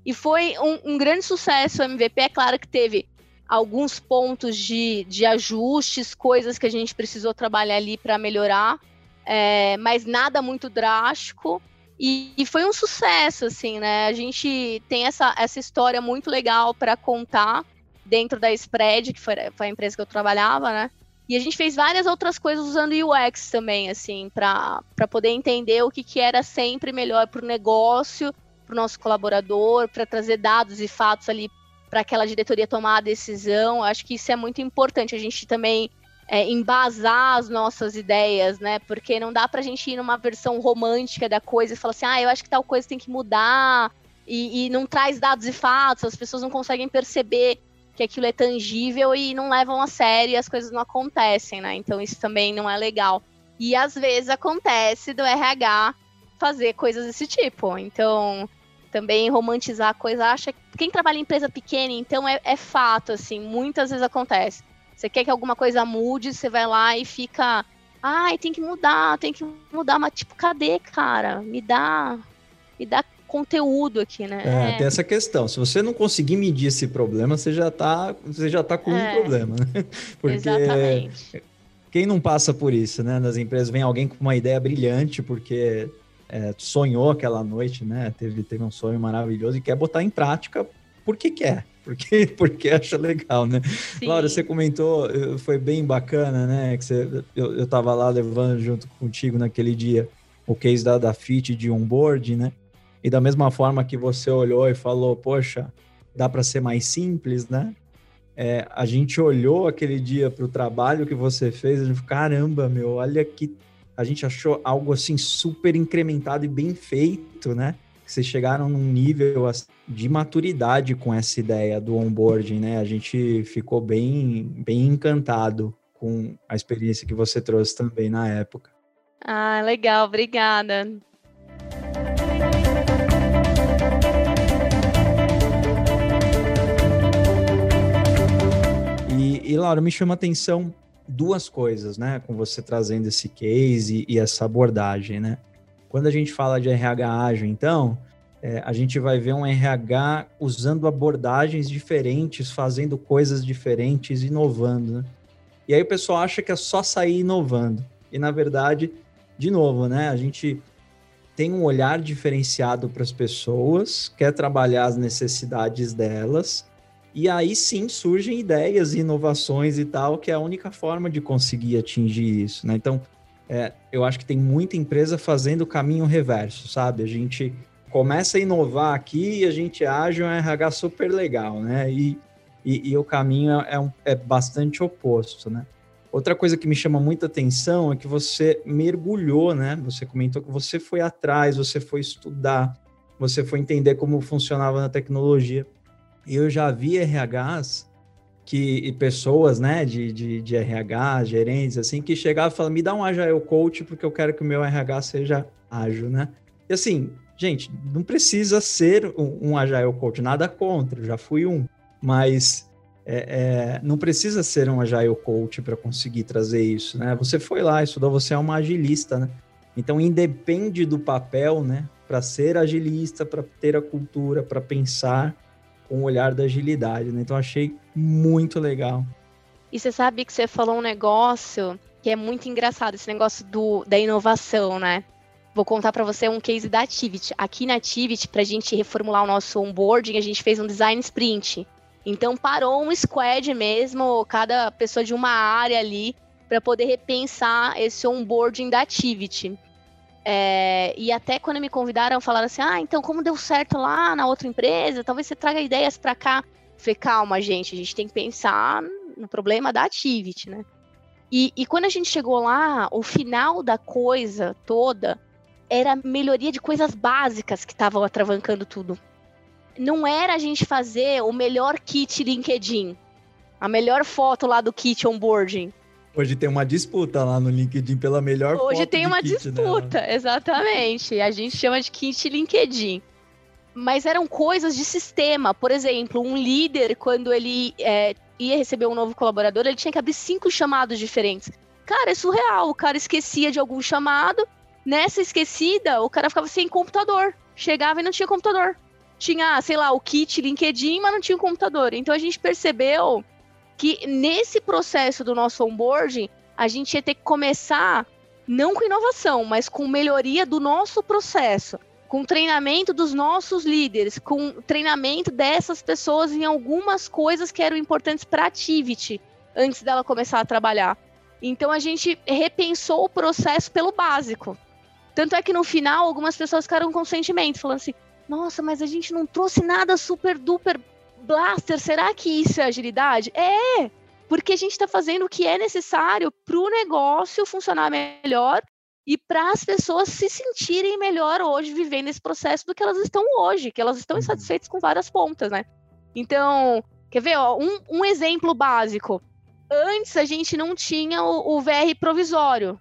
E foi um, um, grande sucesso. O MVP, é claro que teve alguns pontos de, de ajustes, coisas que a gente precisou trabalhar ali para melhorar, é, mas nada muito drástico. E, e, foi um sucesso, assim, né? A gente tem essa, essa história muito legal para contar dentro da Spread, que foi, foi, a empresa que eu trabalhava, né? E a gente fez várias outras coisas usando UX também, assim, para poder entender o que, que era sempre melhor para o negócio, para o nosso colaborador, para trazer dados e fatos ali para aquela diretoria tomar a decisão. Acho que isso é muito importante. A gente também é, embasar as nossas ideias, né? Porque não dá pra gente ir numa versão romântica da coisa e falar assim, ah, eu acho que tal coisa tem que mudar, e, e não traz dados e fatos, as pessoas não conseguem perceber que aquilo é tangível e não levam a sério e as coisas não acontecem, né? Então isso também não é legal. E às vezes acontece do RH fazer coisas desse tipo. Então, também romantizar a coisa, acha. Quem trabalha em empresa pequena, então é, é fato, assim, muitas vezes acontece. Você quer que alguma coisa mude, você vai lá e fica. Ai, tem que mudar, tem que mudar, mas tipo, cadê, cara? Me dá. Me dá conteúdo aqui, né? É, é, tem essa questão. Se você não conseguir medir esse problema, você já tá, você já tá com é, um problema, né? Porque Exatamente. quem não passa por isso, né? Nas empresas vem alguém com uma ideia brilhante, porque é, sonhou aquela noite, né? Teve, teve um sonho maravilhoso e quer botar em prática porque quer. Porque, porque acha legal, né? Sim. Laura, você comentou, eh, foi bem bacana, né? Que você, eu, eu tava lá levando junto contigo naquele dia o case da, da FIT de onboard, né? E da mesma forma que você olhou e falou, poxa, dá para ser mais simples, né? É, a gente olhou aquele dia para o trabalho que você fez, a gente falou, caramba, meu, olha que a gente achou algo assim super incrementado e bem feito, né? Vocês chegaram num nível de maturidade com essa ideia do onboarding, né? A gente ficou bem, bem encantado com a experiência que você trouxe também na época. Ah, legal, obrigada. E, Laura, me chama a atenção duas coisas, né, com você trazendo esse case e, e essa abordagem, né? Quando a gente fala de RH ágil, então, é, a gente vai ver um RH usando abordagens diferentes, fazendo coisas diferentes, inovando, né? E aí o pessoal acha que é só sair inovando. E na verdade, de novo, né, a gente tem um olhar diferenciado para as pessoas, quer trabalhar as necessidades delas e aí sim surgem ideias inovações e tal, que é a única forma de conseguir atingir isso, né? Então, é, eu acho que tem muita empresa fazendo o caminho reverso, sabe? A gente começa a inovar aqui e a gente age um RH super legal, né? E, e, e o caminho é, um, é bastante oposto, né? Outra coisa que me chama muita atenção é que você mergulhou, né? Você comentou que você foi atrás, você foi estudar, você foi entender como funcionava na tecnologia eu já vi RHs que, pessoas, né, de, de, de RH, gerentes, assim, que chegavam e falavam, me dá um Agile Coach porque eu quero que o meu RH seja ágil, né? E assim, gente, não precisa ser um, um Agile Coach, nada contra, já fui um, mas é, é, não precisa ser um Agile Coach para conseguir trazer isso, né? Você foi lá, estudou, você é uma agilista, né? Então, independe do papel, né? Para ser agilista, para ter a cultura, para pensar, com o olhar da agilidade, né? Então achei muito legal. E você sabe que você falou um negócio que é muito engraçado, esse negócio do, da inovação, né? Vou contar para você um case da Activity. Aqui na Activity, para a gente reformular o nosso onboarding, a gente fez um design sprint. Então parou um squad mesmo, cada pessoa de uma área ali, para poder repensar esse onboarding da Activity. É, e até quando me convidaram, falaram assim: ah, então como deu certo lá na outra empresa, talvez você traga ideias para cá. Falei, calma, gente, a gente tem que pensar no problema da Activity, né? E, e quando a gente chegou lá, o final da coisa toda era melhoria de coisas básicas que estavam atravancando tudo. Não era a gente fazer o melhor kit LinkedIn, a melhor foto lá do kit onboarding Hoje tem uma disputa lá no LinkedIn pela melhor Hoje tem uma kit, né? disputa, né? exatamente. A gente chama de kit LinkedIn. Mas eram coisas de sistema. Por exemplo, um líder, quando ele é, ia receber um novo colaborador, ele tinha que abrir cinco chamados diferentes. Cara, é surreal. O cara esquecia de algum chamado. Nessa esquecida, o cara ficava sem computador. Chegava e não tinha computador. Tinha, sei lá, o kit LinkedIn, mas não tinha um computador. Então a gente percebeu que nesse processo do nosso onboarding, a gente ia ter que começar não com inovação, mas com melhoria do nosso processo, com treinamento dos nossos líderes, com treinamento dessas pessoas em algumas coisas que eram importantes para a Activity antes dela começar a trabalhar. Então a gente repensou o processo pelo básico. Tanto é que no final algumas pessoas ficaram com sentimento, falando assim: nossa, mas a gente não trouxe nada super duper Blaster, será que isso é agilidade? É, porque a gente está fazendo o que é necessário para o negócio funcionar melhor e para as pessoas se sentirem melhor hoje vivendo esse processo do que elas estão hoje, que elas estão uhum. insatisfeitas com várias pontas, né? Então, Quer ver, ó, um, um exemplo básico. Antes a gente não tinha o, o VR provisório.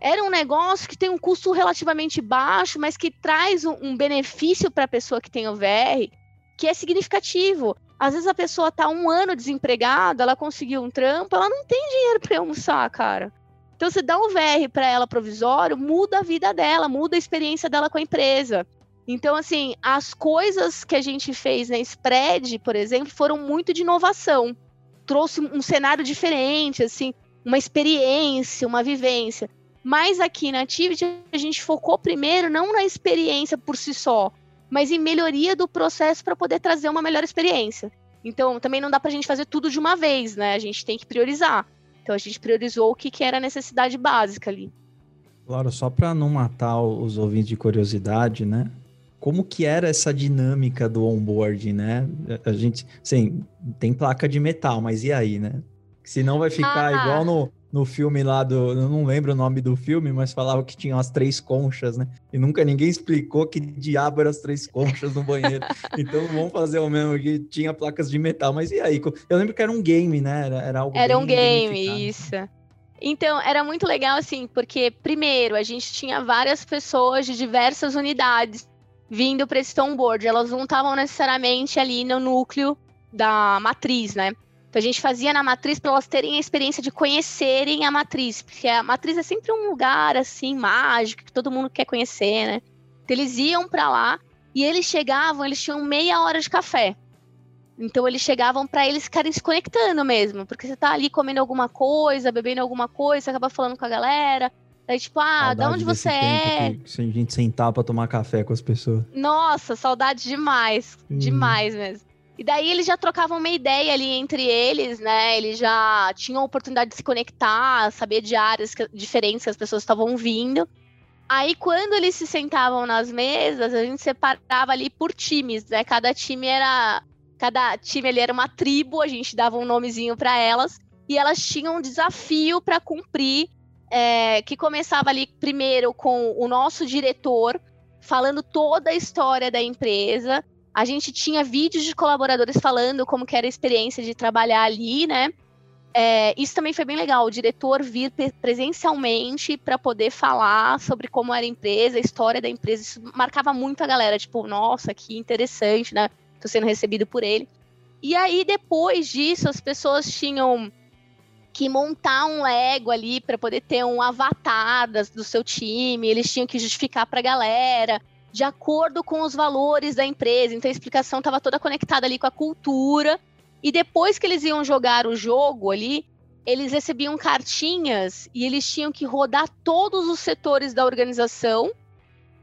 Era um negócio que tem um custo relativamente baixo, mas que traz um, um benefício para a pessoa que tem o VR, que é significativo. Às vezes a pessoa tá um ano desempregada, ela conseguiu um trampo, ela não tem dinheiro para almoçar, cara. Então, você dá um VR para ela provisório, muda a vida dela, muda a experiência dela com a empresa. Então, assim, as coisas que a gente fez na Spread, por exemplo, foram muito de inovação. Trouxe um cenário diferente, assim, uma experiência, uma vivência. Mas aqui na Activity, a gente focou primeiro não na experiência por si só, mas em melhoria do processo para poder trazer uma melhor experiência. Então, também não dá para a gente fazer tudo de uma vez, né? A gente tem que priorizar. Então a gente priorizou o que, que era a necessidade básica ali. Claro, só para não matar os ouvintes de curiosidade, né? Como que era essa dinâmica do onboard, né? A gente, sim, tem placa de metal, mas e aí, né? Senão vai ficar ah. igual no, no filme lá do. Eu não lembro o nome do filme, mas falava que tinha as três conchas, né? E nunca ninguém explicou que diabo eram as três conchas no banheiro. então vamos fazer o mesmo que tinha placas de metal. Mas e aí? Eu lembro que era um game, né? Era, era algo. Era um game, isso. Então, era muito legal, assim, porque, primeiro, a gente tinha várias pessoas de diversas unidades vindo para esse onboard. Elas não estavam necessariamente ali no núcleo da matriz, né? Então a gente fazia na matriz para elas terem a experiência de conhecerem a matriz, porque a matriz é sempre um lugar assim mágico que todo mundo quer conhecer, né? Então eles iam para lá e eles chegavam, eles tinham meia hora de café. Então eles chegavam para eles ficarem se conectando mesmo, porque você tá ali comendo alguma coisa, bebendo alguma coisa, acaba falando com a galera. Daí, tipo, ah, da onde você é? Que, a gente sentar para tomar café com as pessoas. Nossa, saudade demais. Hum. Demais mesmo. E daí eles já trocavam uma ideia ali entre eles, né? Eles já tinham a oportunidade de se conectar, saber de áreas que, diferentes que as pessoas estavam vindo. Aí, quando eles se sentavam nas mesas, a gente separava ali por times, né? Cada time era. Cada time ali era uma tribo, a gente dava um nomezinho para elas. E elas tinham um desafio para cumprir, é, que começava ali primeiro com o nosso diretor, falando toda a história da empresa a gente tinha vídeos de colaboradores falando como que era a experiência de trabalhar ali, né? É, isso também foi bem legal, o diretor vir presencialmente para poder falar sobre como era a empresa, a história da empresa. Isso marcava muito a galera, tipo, nossa, que interessante, né? Tô sendo recebido por ele. E aí, depois disso, as pessoas tinham que montar um Lego ali para poder ter um avatar das, do seu time, eles tinham que justificar para a galera de acordo com os valores da empresa. Então a explicação estava toda conectada ali com a cultura. E depois que eles iam jogar o jogo ali, eles recebiam cartinhas e eles tinham que rodar todos os setores da organização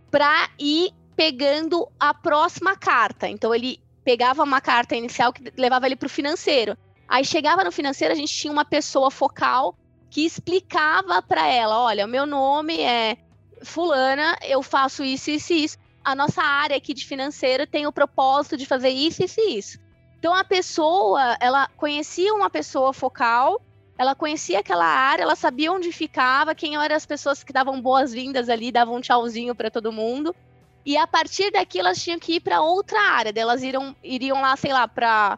para ir pegando a próxima carta. Então ele pegava uma carta inicial que levava ele para o financeiro. Aí chegava no financeiro, a gente tinha uma pessoa focal que explicava para ela: olha, o meu nome é fulana, eu faço isso, isso e isso. A nossa área aqui de financeiro tem o propósito de fazer isso, isso e isso. Então a pessoa, ela conhecia uma pessoa focal, ela conhecia aquela área, ela sabia onde ficava, quem eram as pessoas que davam boas-vindas ali, davam um tchauzinho para todo mundo. E a partir daqui elas tinham que ir para outra área, elas iriam, iriam lá, sei lá, para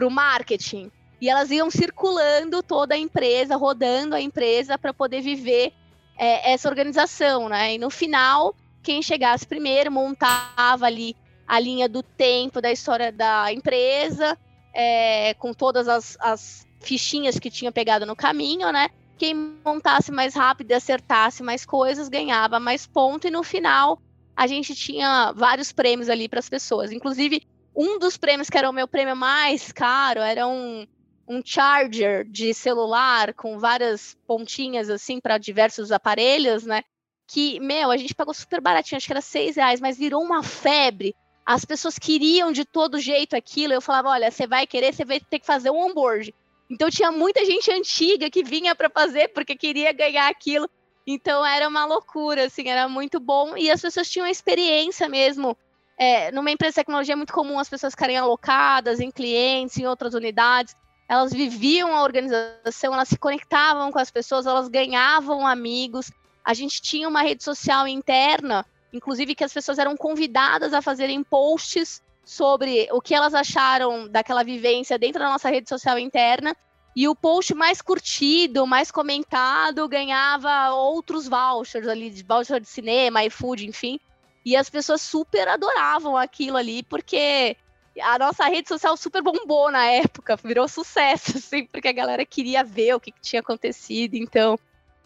o marketing. E elas iam circulando toda a empresa, rodando a empresa para poder viver é, essa organização, né? E no final, quem chegasse primeiro montava ali a linha do tempo da história da empresa, é, com todas as, as fichinhas que tinha pegado no caminho, né? Quem montasse mais rápido e acertasse mais coisas ganhava mais ponto, e no final a gente tinha vários prêmios ali para as pessoas. Inclusive, um dos prêmios que era o meu prêmio mais caro era um, um charger de celular com várias pontinhas assim para diversos aparelhos, né? Que, meu, a gente pagou super baratinho, acho que era seis reais, mas virou uma febre. As pessoas queriam de todo jeito aquilo. Eu falava, olha, você vai querer, você vai ter que fazer um onboard. Então tinha muita gente antiga que vinha para fazer porque queria ganhar aquilo. Então era uma loucura, assim, era muito bom. E as pessoas tinham experiência mesmo. É, numa empresa de tecnologia é muito comum as pessoas ficarem alocadas em clientes, em outras unidades elas viviam a organização, elas se conectavam com as pessoas, elas ganhavam amigos. A gente tinha uma rede social interna, inclusive que as pessoas eram convidadas a fazerem posts sobre o que elas acharam daquela vivência dentro da nossa rede social interna. E o post mais curtido, mais comentado, ganhava outros vouchers ali, de voucher de cinema, iFood, enfim. E as pessoas super adoravam aquilo ali, porque a nossa rede social super bombou na época, virou sucesso, assim, porque a galera queria ver o que, que tinha acontecido. Então,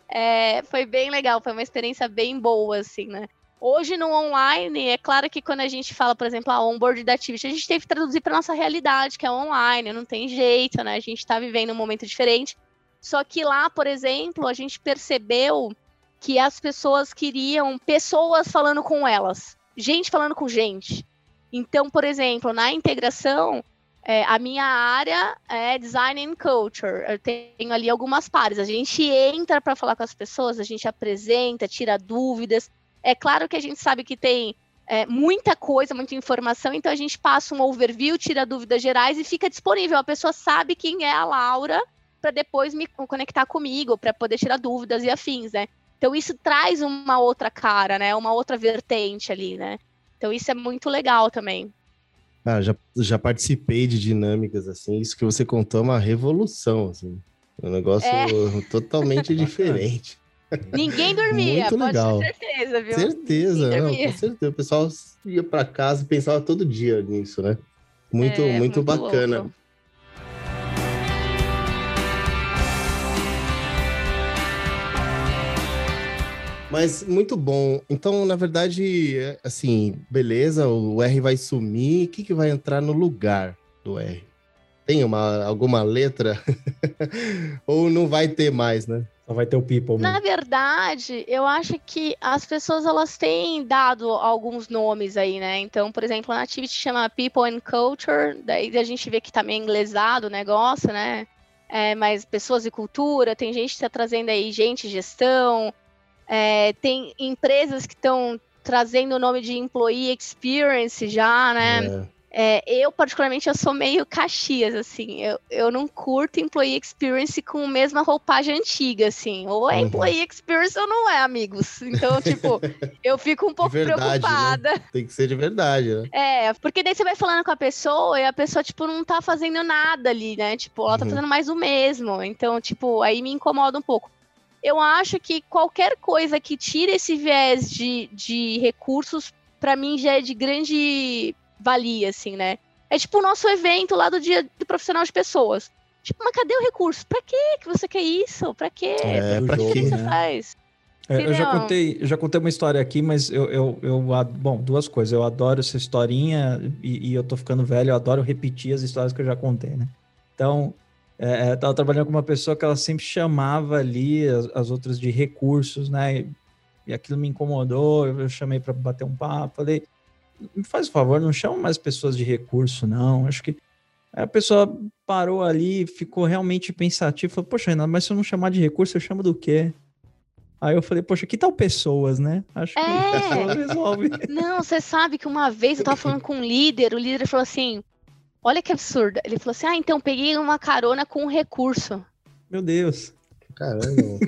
é, foi bem legal, foi uma experiência bem boa, assim, né? Hoje no online, é claro que quando a gente fala, por exemplo, a onboard da Activity, a gente teve que traduzir para nossa realidade, que é online, não tem jeito, né? A gente está vivendo um momento diferente. Só que lá, por exemplo, a gente percebeu que as pessoas queriam pessoas falando com elas, gente falando com gente. Então, por exemplo, na integração, é, a minha área é design and culture. Eu tenho ali algumas pares. A gente entra para falar com as pessoas, a gente apresenta, tira dúvidas. É claro que a gente sabe que tem é, muita coisa, muita informação, então a gente passa um overview, tira dúvidas gerais e fica disponível. A pessoa sabe quem é a Laura para depois me conectar comigo, para poder tirar dúvidas e afins, né? Então isso traz uma outra cara, né? Uma outra vertente ali, né? Então isso é muito legal também. Ah, já, já participei de dinâmicas assim, isso que você contou é uma revolução, assim. Um negócio é. totalmente diferente. Ninguém dormia, Muito pode legal. ter certeza, viu? Certeza, não, com certeza. O pessoal ia para casa e pensava todo dia nisso, né? Muito, É, muito, muito bacana. louco. Mas muito bom. Então, na verdade, é, assim, beleza, o R vai sumir. O que, que vai entrar no lugar do R? Tem uma, alguma letra? Ou não vai ter mais, né? Só vai ter o people mesmo. Na verdade, eu acho que as pessoas elas têm dado alguns nomes aí, né? Então, por exemplo, a Nativity chama People and Culture, daí a gente vê que tá meio inglesado o negócio, né? É, mas pessoas e cultura, tem gente que tá trazendo aí gente e gestão, é, tem empresas que estão trazendo o nome de Employee Experience já, né? É. É, eu, particularmente, eu sou meio Caxias, assim. Eu, eu não curto Employee Experience com a mesma roupagem antiga, assim. Ou é Uhum. Employee Experience ou não é, amigos. Então, tipo, eu fico um pouco verdade, né? preocupada. Tem que ser de verdade, né? É, porque daí você vai falando com a pessoa e a pessoa, tipo, não tá fazendo nada ali, né? Tipo, ela tá Uhum. fazendo mais o mesmo. Então, tipo, aí me incomoda um pouco. Eu acho que qualquer coisa que tire esse viés de, de recursos, pra mim já é de grande valia, assim, né? É tipo o nosso evento lá do dia do profissional de pessoas. Tipo, mas cadê o recurso? Pra quê que você quer isso? Pra quê? É, pra jogo, quê? Você né? faz? É, eu já contei, já contei uma história aqui, mas eu, eu, eu bom, duas coisas. Eu adoro essa historinha e, e eu tô ficando velho, eu adoro repetir as histórias que eu já contei, né? Então, é, eu tava trabalhando com uma pessoa que ela sempre chamava ali as, as outras de recursos, né? E, e aquilo me incomodou, eu, eu chamei para bater um papo, falei, me faz um favor, não chama mais pessoas de recurso, não. Acho que Aí a pessoa parou ali, ficou realmente pensativa, falou, poxa, Renato, mas se eu não chamar de recurso, eu chamo do quê? Aí eu falei, poxa, que tal pessoas, né? Acho que É. resolve. Não, você sabe que uma vez eu tava falando com um líder, o líder falou assim: olha que absurdo. Ele falou assim: ah, então peguei uma carona com um recurso. Meu Deus. Caramba,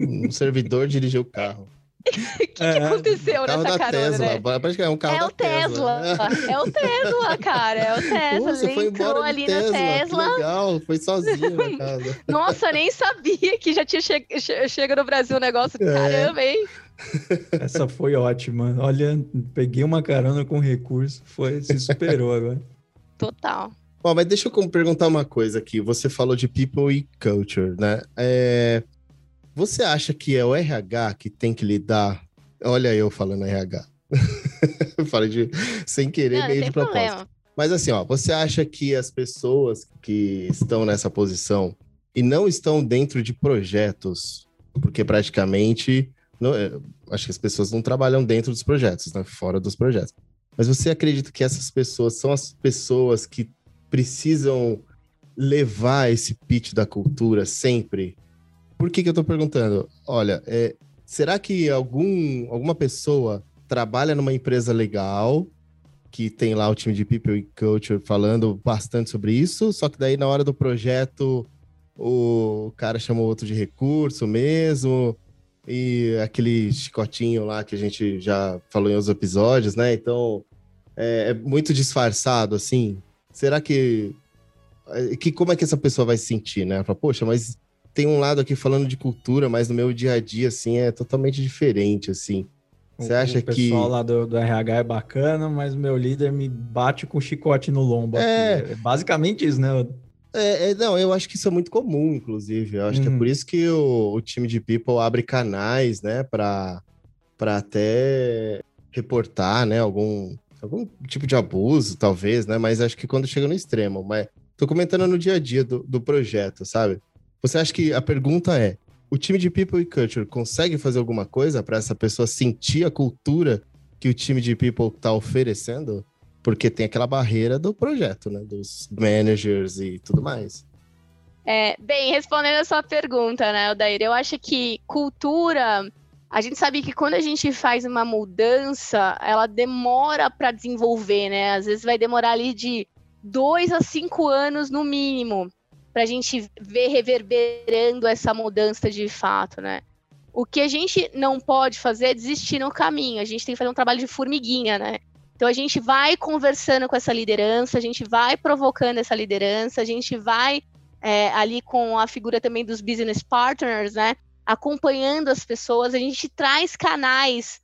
um servidor dirigiu o carro. O que, que É, aconteceu O carro nessa da carona, Tesla. né? Praticamente é um carro É da o Tesla. É o Tesla, cara. É o Tesla. Pô, você Ele foi entrou embora ali Tesla. na Tesla. Que legal, foi sozinho na casa. Nossa, nem sabia que já tinha che che chega no Brasil o negócio. É. Caramba, hein? Essa foi ótima. Olha, peguei uma carona com recurso, foi, se superou agora. Total. Bom, mas deixa eu perguntar uma coisa aqui. Você falou de people e culture, né? É, Você acha que é o RH que tem que lidar? Olha eu falando RH. Falei de sem querer, Não, meio de propósito. problema. Mas assim, ó, você acha que as pessoas que estão nessa posição e não estão dentro de projetos, porque praticamente não- é, acho que as pessoas não trabalham dentro dos projetos, né? Fora dos projetos. Mas você acredita que essas pessoas são as pessoas que precisam levar esse pitch da cultura sempre? Por que, que eu tô perguntando? Olha, é, será que algum, alguma pessoa trabalha numa empresa legal, que tem lá o time de People e Culture falando bastante sobre isso, só que daí na hora do projeto o cara chamou outro de recurso mesmo, e aquele chicotinho lá que a gente já falou em outros episódios, né? Então, é, é muito disfarçado, assim? Será que, é, que. Como é que essa pessoa vai se sentir, né? Fala, poxa, mas tem um lado aqui falando de cultura, mas no meu dia a dia, assim, é totalmente diferente, assim. Você acha que. O pessoal lá do, do, RH é bacana, mas meu líder me bate com chicote no lombo. É, é basicamente isso, né? É, é, não, eu acho que isso é muito comum, inclusive. Eu acho que é por uhum. isso que o, o, time de People abre canais, né, para até reportar, né, algum, algum tipo de abuso, talvez, né, mas acho que quando chega no extremo. Mas tô comentando no dia a dia do, do projeto, sabe? Você acha que a pergunta é: o time de People e Culture consegue fazer alguma coisa para essa pessoa sentir a cultura que o time de People está oferecendo? Porque tem aquela barreira do projeto, né? Dos managers e tudo mais. É, bem, respondendo a sua pergunta, né, Odair, eu acho que cultura. A gente sabe que quando a gente faz uma mudança, ela demora para desenvolver, né? Às vezes vai demorar ali de dois a cinco anos no mínimo para a gente ver reverberando essa mudança de fato, né? O que a gente não pode fazer é desistir no caminho. A gente tem que fazer um trabalho de formiguinha, né? Então a gente vai conversando com essa liderança, a gente vai provocando essa liderança, a gente vai é, ali com a figura também dos business partners, né? Acompanhando as pessoas, a gente traz canais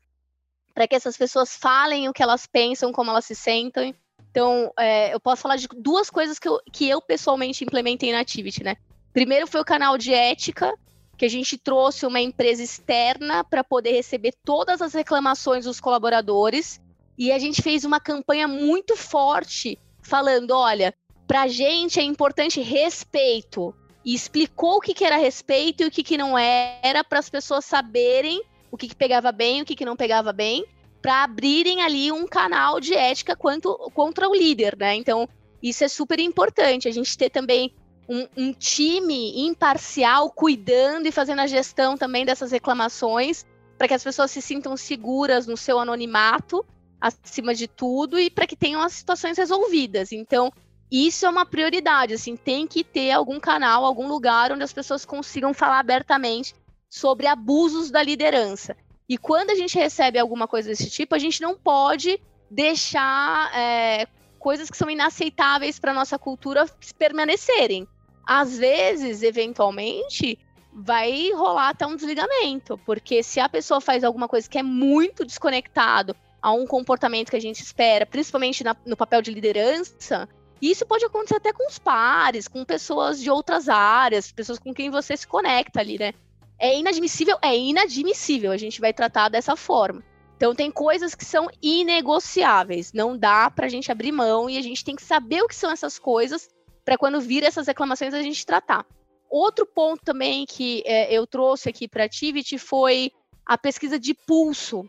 para que essas pessoas falem o que elas pensam, como elas se sentem. Então, é, eu posso falar de duas coisas que eu, que eu pessoalmente implementei na Activity, né? Primeiro foi o canal de ética, que a gente trouxe uma empresa externa para poder receber todas as reclamações dos colaboradores. E a gente fez uma campanha muito forte falando: olha, para a gente é importante respeito. E explicou o que, que era respeito e o que, que não era, para as pessoas saberem o que, que pegava bem e o que, que não pegava bem para abrirem ali um canal de ética quanto, contra o líder, né? Então, isso é super importante. A gente ter também um, um, time imparcial cuidando e fazendo a gestão também dessas reclamações, para que as pessoas se sintam seguras no seu anonimato, acima de tudo, e para que tenham as situações resolvidas. Então, isso é uma prioridade, assim, tem que ter algum canal, algum lugar onde as pessoas consigam falar abertamente sobre abusos da liderança. E quando a gente recebe alguma coisa desse tipo, a gente não pode deixar é, coisas que são inaceitáveis para nossa cultura permanecerem. Às vezes, eventualmente, vai rolar até um desligamento, porque se a pessoa faz alguma coisa que é muito desconectado a um comportamento que a gente espera, principalmente na, no papel de liderança, isso pode acontecer até com os pares, com pessoas de outras áreas, pessoas com quem você se conecta ali, né? é inadmissível, é inadmissível. A gente vai tratar dessa forma. Então tem coisas que são inegociáveis, não dá para a gente abrir mão e a gente tem que saber o que são essas coisas para quando vir essas reclamações a gente tratar. Outro ponto também que é, eu trouxe aqui para a foi a pesquisa de pulso,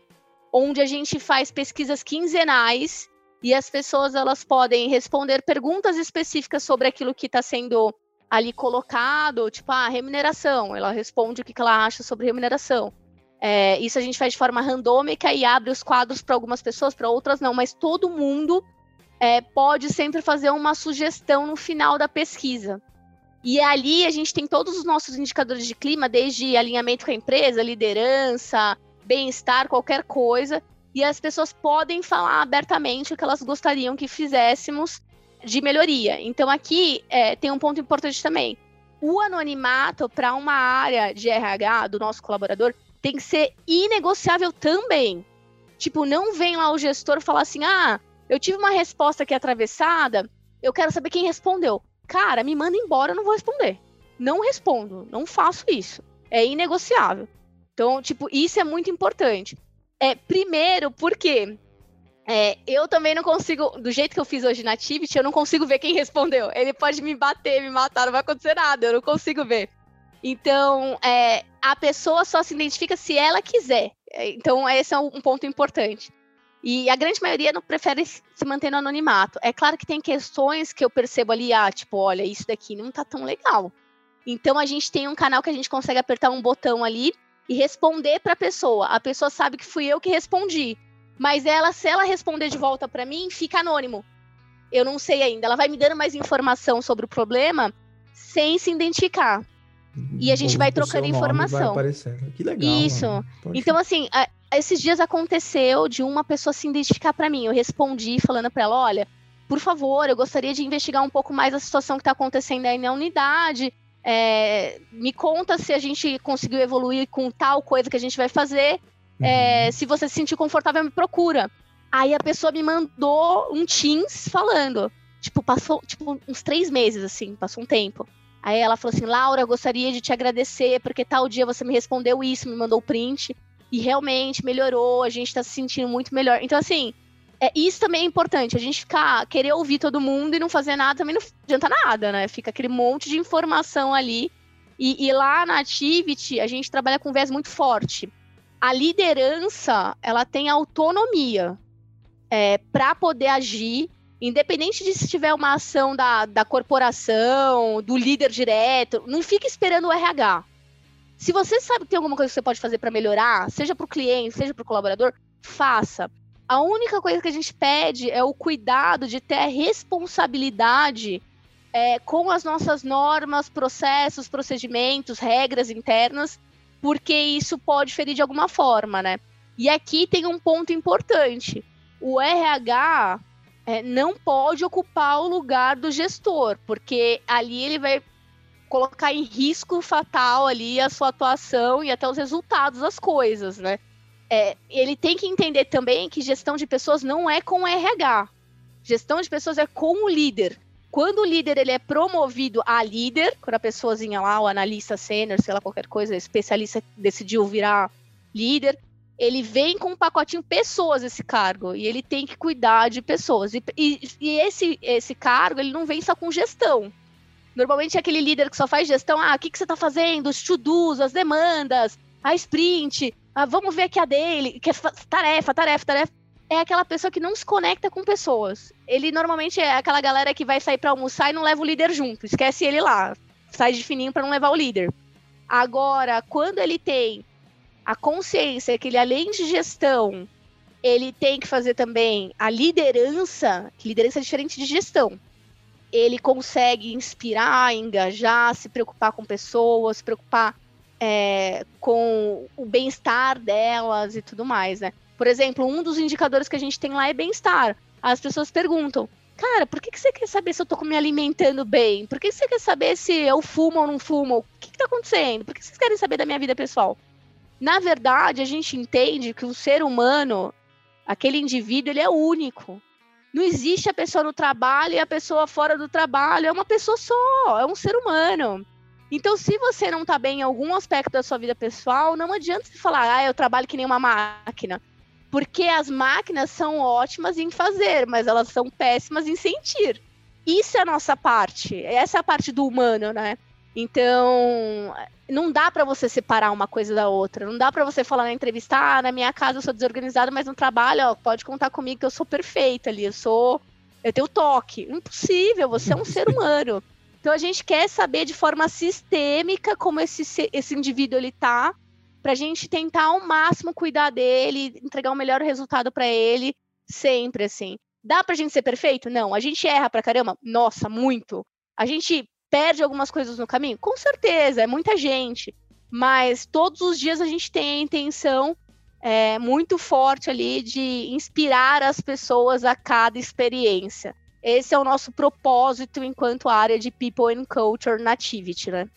onde a gente faz pesquisas quinzenais e as pessoas elas podem responder perguntas específicas sobre aquilo que está sendo ali colocado, tipo, a ah, remuneração. Ela responde o que, que ela acha sobre remuneração. É, isso a gente faz de forma randômica e abre os quadros para algumas pessoas, para outras não, mas todo mundo é, pode sempre fazer uma sugestão no final da pesquisa. E ali a gente tem todos os nossos indicadores de clima, desde alinhamento com a empresa, liderança, bem-estar, qualquer coisa. E as pessoas podem falar abertamente o que elas gostariam que fizéssemos de melhoria. Então aqui é, tem um ponto importante também. O anonimato para uma área de RH do nosso colaborador tem que ser inegociável também. Tipo, não vem lá o gestor falar assim: ah, eu tive uma resposta aqui atravessada, eu quero saber quem respondeu. Cara, me manda embora, eu não vou responder. Não respondo, não faço isso. É inegociável. Então, tipo, isso é muito importante. É, primeiro, porque é, eu também não consigo, do jeito que eu fiz hoje na Activity, eu não consigo ver quem respondeu. Ele pode me bater, me matar, não vai acontecer nada, eu não consigo ver. Então, é, a pessoa só se identifica se ela quiser. É, então, esse é um ponto importante. E a grande maioria não prefere se manter no anonimato. É claro que tem questões que eu percebo ali, ah, tipo, olha, isso daqui não tá tão legal. Então, a gente tem um canal que a gente consegue apertar um botão ali e responder para a pessoa. A pessoa sabe que fui eu que respondi. Mas ela, se ela responder de volta para mim, fica anônimo. Eu não sei ainda. Ela vai me dando mais informação sobre o problema sem se identificar. E a gente vai trocando informação. Vai que legal. Isso. Então, assim, esses dias aconteceu de uma pessoa se identificar para mim. Eu respondi falando para ela: olha, por favor, eu gostaria de investigar um pouco mais a situação que está acontecendo aí na unidade. É, me conta se a gente conseguiu evoluir com tal coisa que a gente vai fazer. É, uhum. se você se sentir confortável, me procura. Aí a pessoa me mandou um Teams falando. Tipo, passou tipo, uns três meses, assim, passou um tempo. Aí ela falou assim: Laura, gostaria de te agradecer, porque tal dia você me respondeu isso, me mandou o print. E realmente melhorou, a gente tá se sentindo muito melhor. Então, assim, é, isso também é importante. A gente ficar, querer ouvir todo mundo e não fazer nada também não adianta nada, né? Fica aquele monte de informação ali. E, e lá na Activity, a gente trabalha com um viés muito forte. A liderança, ela tem autonomia é, para poder agir Independente de se tiver uma ação da, da corporação, do líder direto, não fique esperando o RH. Se você sabe que tem alguma coisa que você pode fazer para melhorar, seja para o cliente, seja para o colaborador, faça. A única coisa que a gente pede é o cuidado de ter a responsabilidade é, com as nossas normas, processos, procedimentos, regras internas, porque isso pode ferir de alguma forma, né? E aqui tem um ponto importante. O RH é, não pode ocupar o lugar do gestor, porque ali ele vai colocar em risco fatal ali a sua atuação e até os resultados das coisas, né? É, ele tem que entender também que gestão de pessoas não é com RH. Gestão de pessoas é com o líder. Quando o líder ele é promovido a líder, quando a pessoazinha lá, o analista sênior, sei lá, qualquer coisa, especialista decidiu virar líder, ele vem com um pacotinho pessoas esse cargo e ele tem que cuidar de pessoas e, e, e, esse esse cargo ele não vem só com gestão normalmente é aquele líder que só faz gestão ah o que, que você está fazendo os to-dos as demandas a sprint ah, vamos ver aqui a dele que é tarefa tarefa tarefa. É aquela pessoa que não se conecta com pessoas. Ele normalmente é aquela galera que vai sair para almoçar e não leva o líder junto. Esquece ele lá. Sai de fininho para não levar o líder. Agora quando ele tem a consciência que ele, além de gestão, ele tem que fazer também a liderança, que liderança é diferente de gestão. Ele consegue inspirar, engajar, se preocupar com pessoas, se preocupar é, com o bem-estar delas e tudo mais, né? Por exemplo, um dos indicadores que a gente tem lá é bem-estar. As pessoas perguntam, cara, por que, que você quer saber se eu tô me alimentando bem? Por que você quer saber se eu fumo ou não fumo? O que, que tá acontecendo? Por que vocês querem saber da minha vida pessoal? Na verdade, a gente entende que o ser humano, aquele indivíduo, ele é único. Não existe a pessoa no trabalho e a pessoa fora do trabalho. É uma pessoa só, é um ser humano. Então, se você não está bem em algum aspecto da sua vida pessoal, não adianta você falar, ah, eu trabalho que nem uma máquina. Porque as máquinas são ótimas em fazer, mas elas são péssimas em sentir. Isso é a nossa parte. Essa é a parte do humano, né? Então, não dá para você separar uma coisa da outra. Não dá para você falar na entrevista, ah, na minha casa eu sou desorganizada, mas no trabalho, ó, pode contar comigo que eu sou perfeita ali, eu sou eu tenho toque. Impossível, você é um ser humano. Então a gente quer saber de forma sistêmica como esse, esse indivíduo ele tá, pra gente tentar ao máximo cuidar dele, entregar o melhor resultado para ele, sempre assim. Dá pra gente ser perfeito? Não. A gente erra pra caramba? Nossa, muito. A gente perde algumas coisas no caminho? Com certeza, é muita gente. Mas todos os dias a gente tem a intenção é, muito forte ali de inspirar as pessoas a cada experiência. Esse é o nosso propósito enquanto área de People and Culture Nativity, né?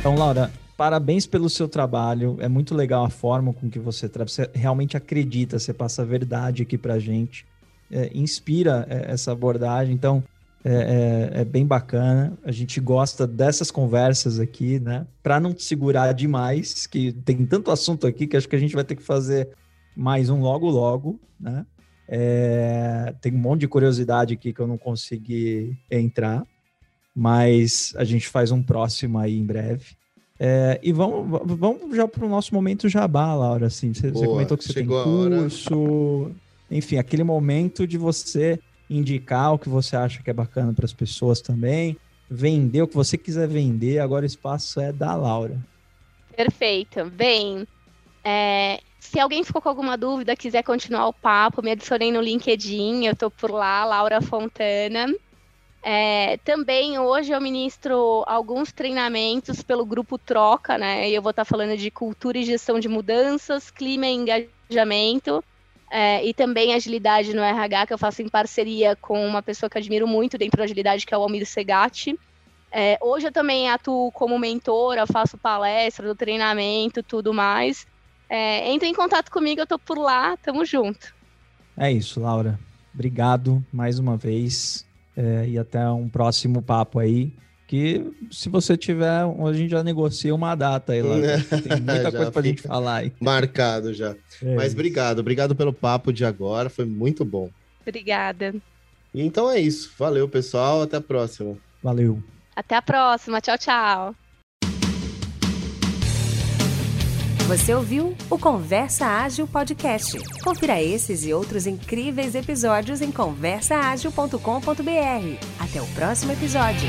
Então, Laura, parabéns pelo seu trabalho. É muito legal a forma com que você trabalha. Você realmente acredita, você passa a verdade aqui pra gente. É, inspira é, essa abordagem. Então, é, é, é, bem bacana. A gente gosta dessas conversas aqui, né? Para não te segurar demais, que tem tanto assunto aqui que acho que a gente vai ter que fazer mais um logo logo, né? É, tem um monte de curiosidade aqui que eu não consegui entrar, mas a gente faz um próximo aí em breve. É, e vamos, vamos já para o nosso momento jabá, Laura. Assim, você, Boa, você comentou que você tem curso, enfim, aquele momento de você indicar o que você acha que é bacana para as pessoas também, vender o que você quiser vender. Agora o espaço é da Laura. Perfeito. Bem, é, se alguém ficou com alguma dúvida, quiser continuar o papo, me adicionei no LinkedIn, eu estou por lá, Laura Fontana. É, também hoje eu ministro alguns treinamentos pelo grupo Troca, né? Eu vou estar falando de cultura e gestão de mudanças, clima e engajamento. É, e também agilidade no RH, que eu faço em parceria com uma pessoa que admiro muito dentro da agilidade, que é o Almir Segatti. É, hoje eu também atuo como mentora, faço palestra do treinamento, tudo mais. É, entre em contato comigo, eu tô por lá, tamo junto. É isso, Laura. Obrigado mais uma vez é, e até um próximo papo aí. Que se você tiver, a gente já negocia uma data aí lá. Tem muita coisa pra gente falar aí. Marcado já. É Mas isso. obrigado, obrigado pelo papo de agora, foi muito bom. Obrigada. Então é isso. Valeu, pessoal. Até a próxima. Valeu. Até a próxima. Tchau, tchau. Você ouviu o Conversa Ágil Podcast. Confira esses e outros incríveis episódios em conversaagil.com.br. Até o próximo episódio.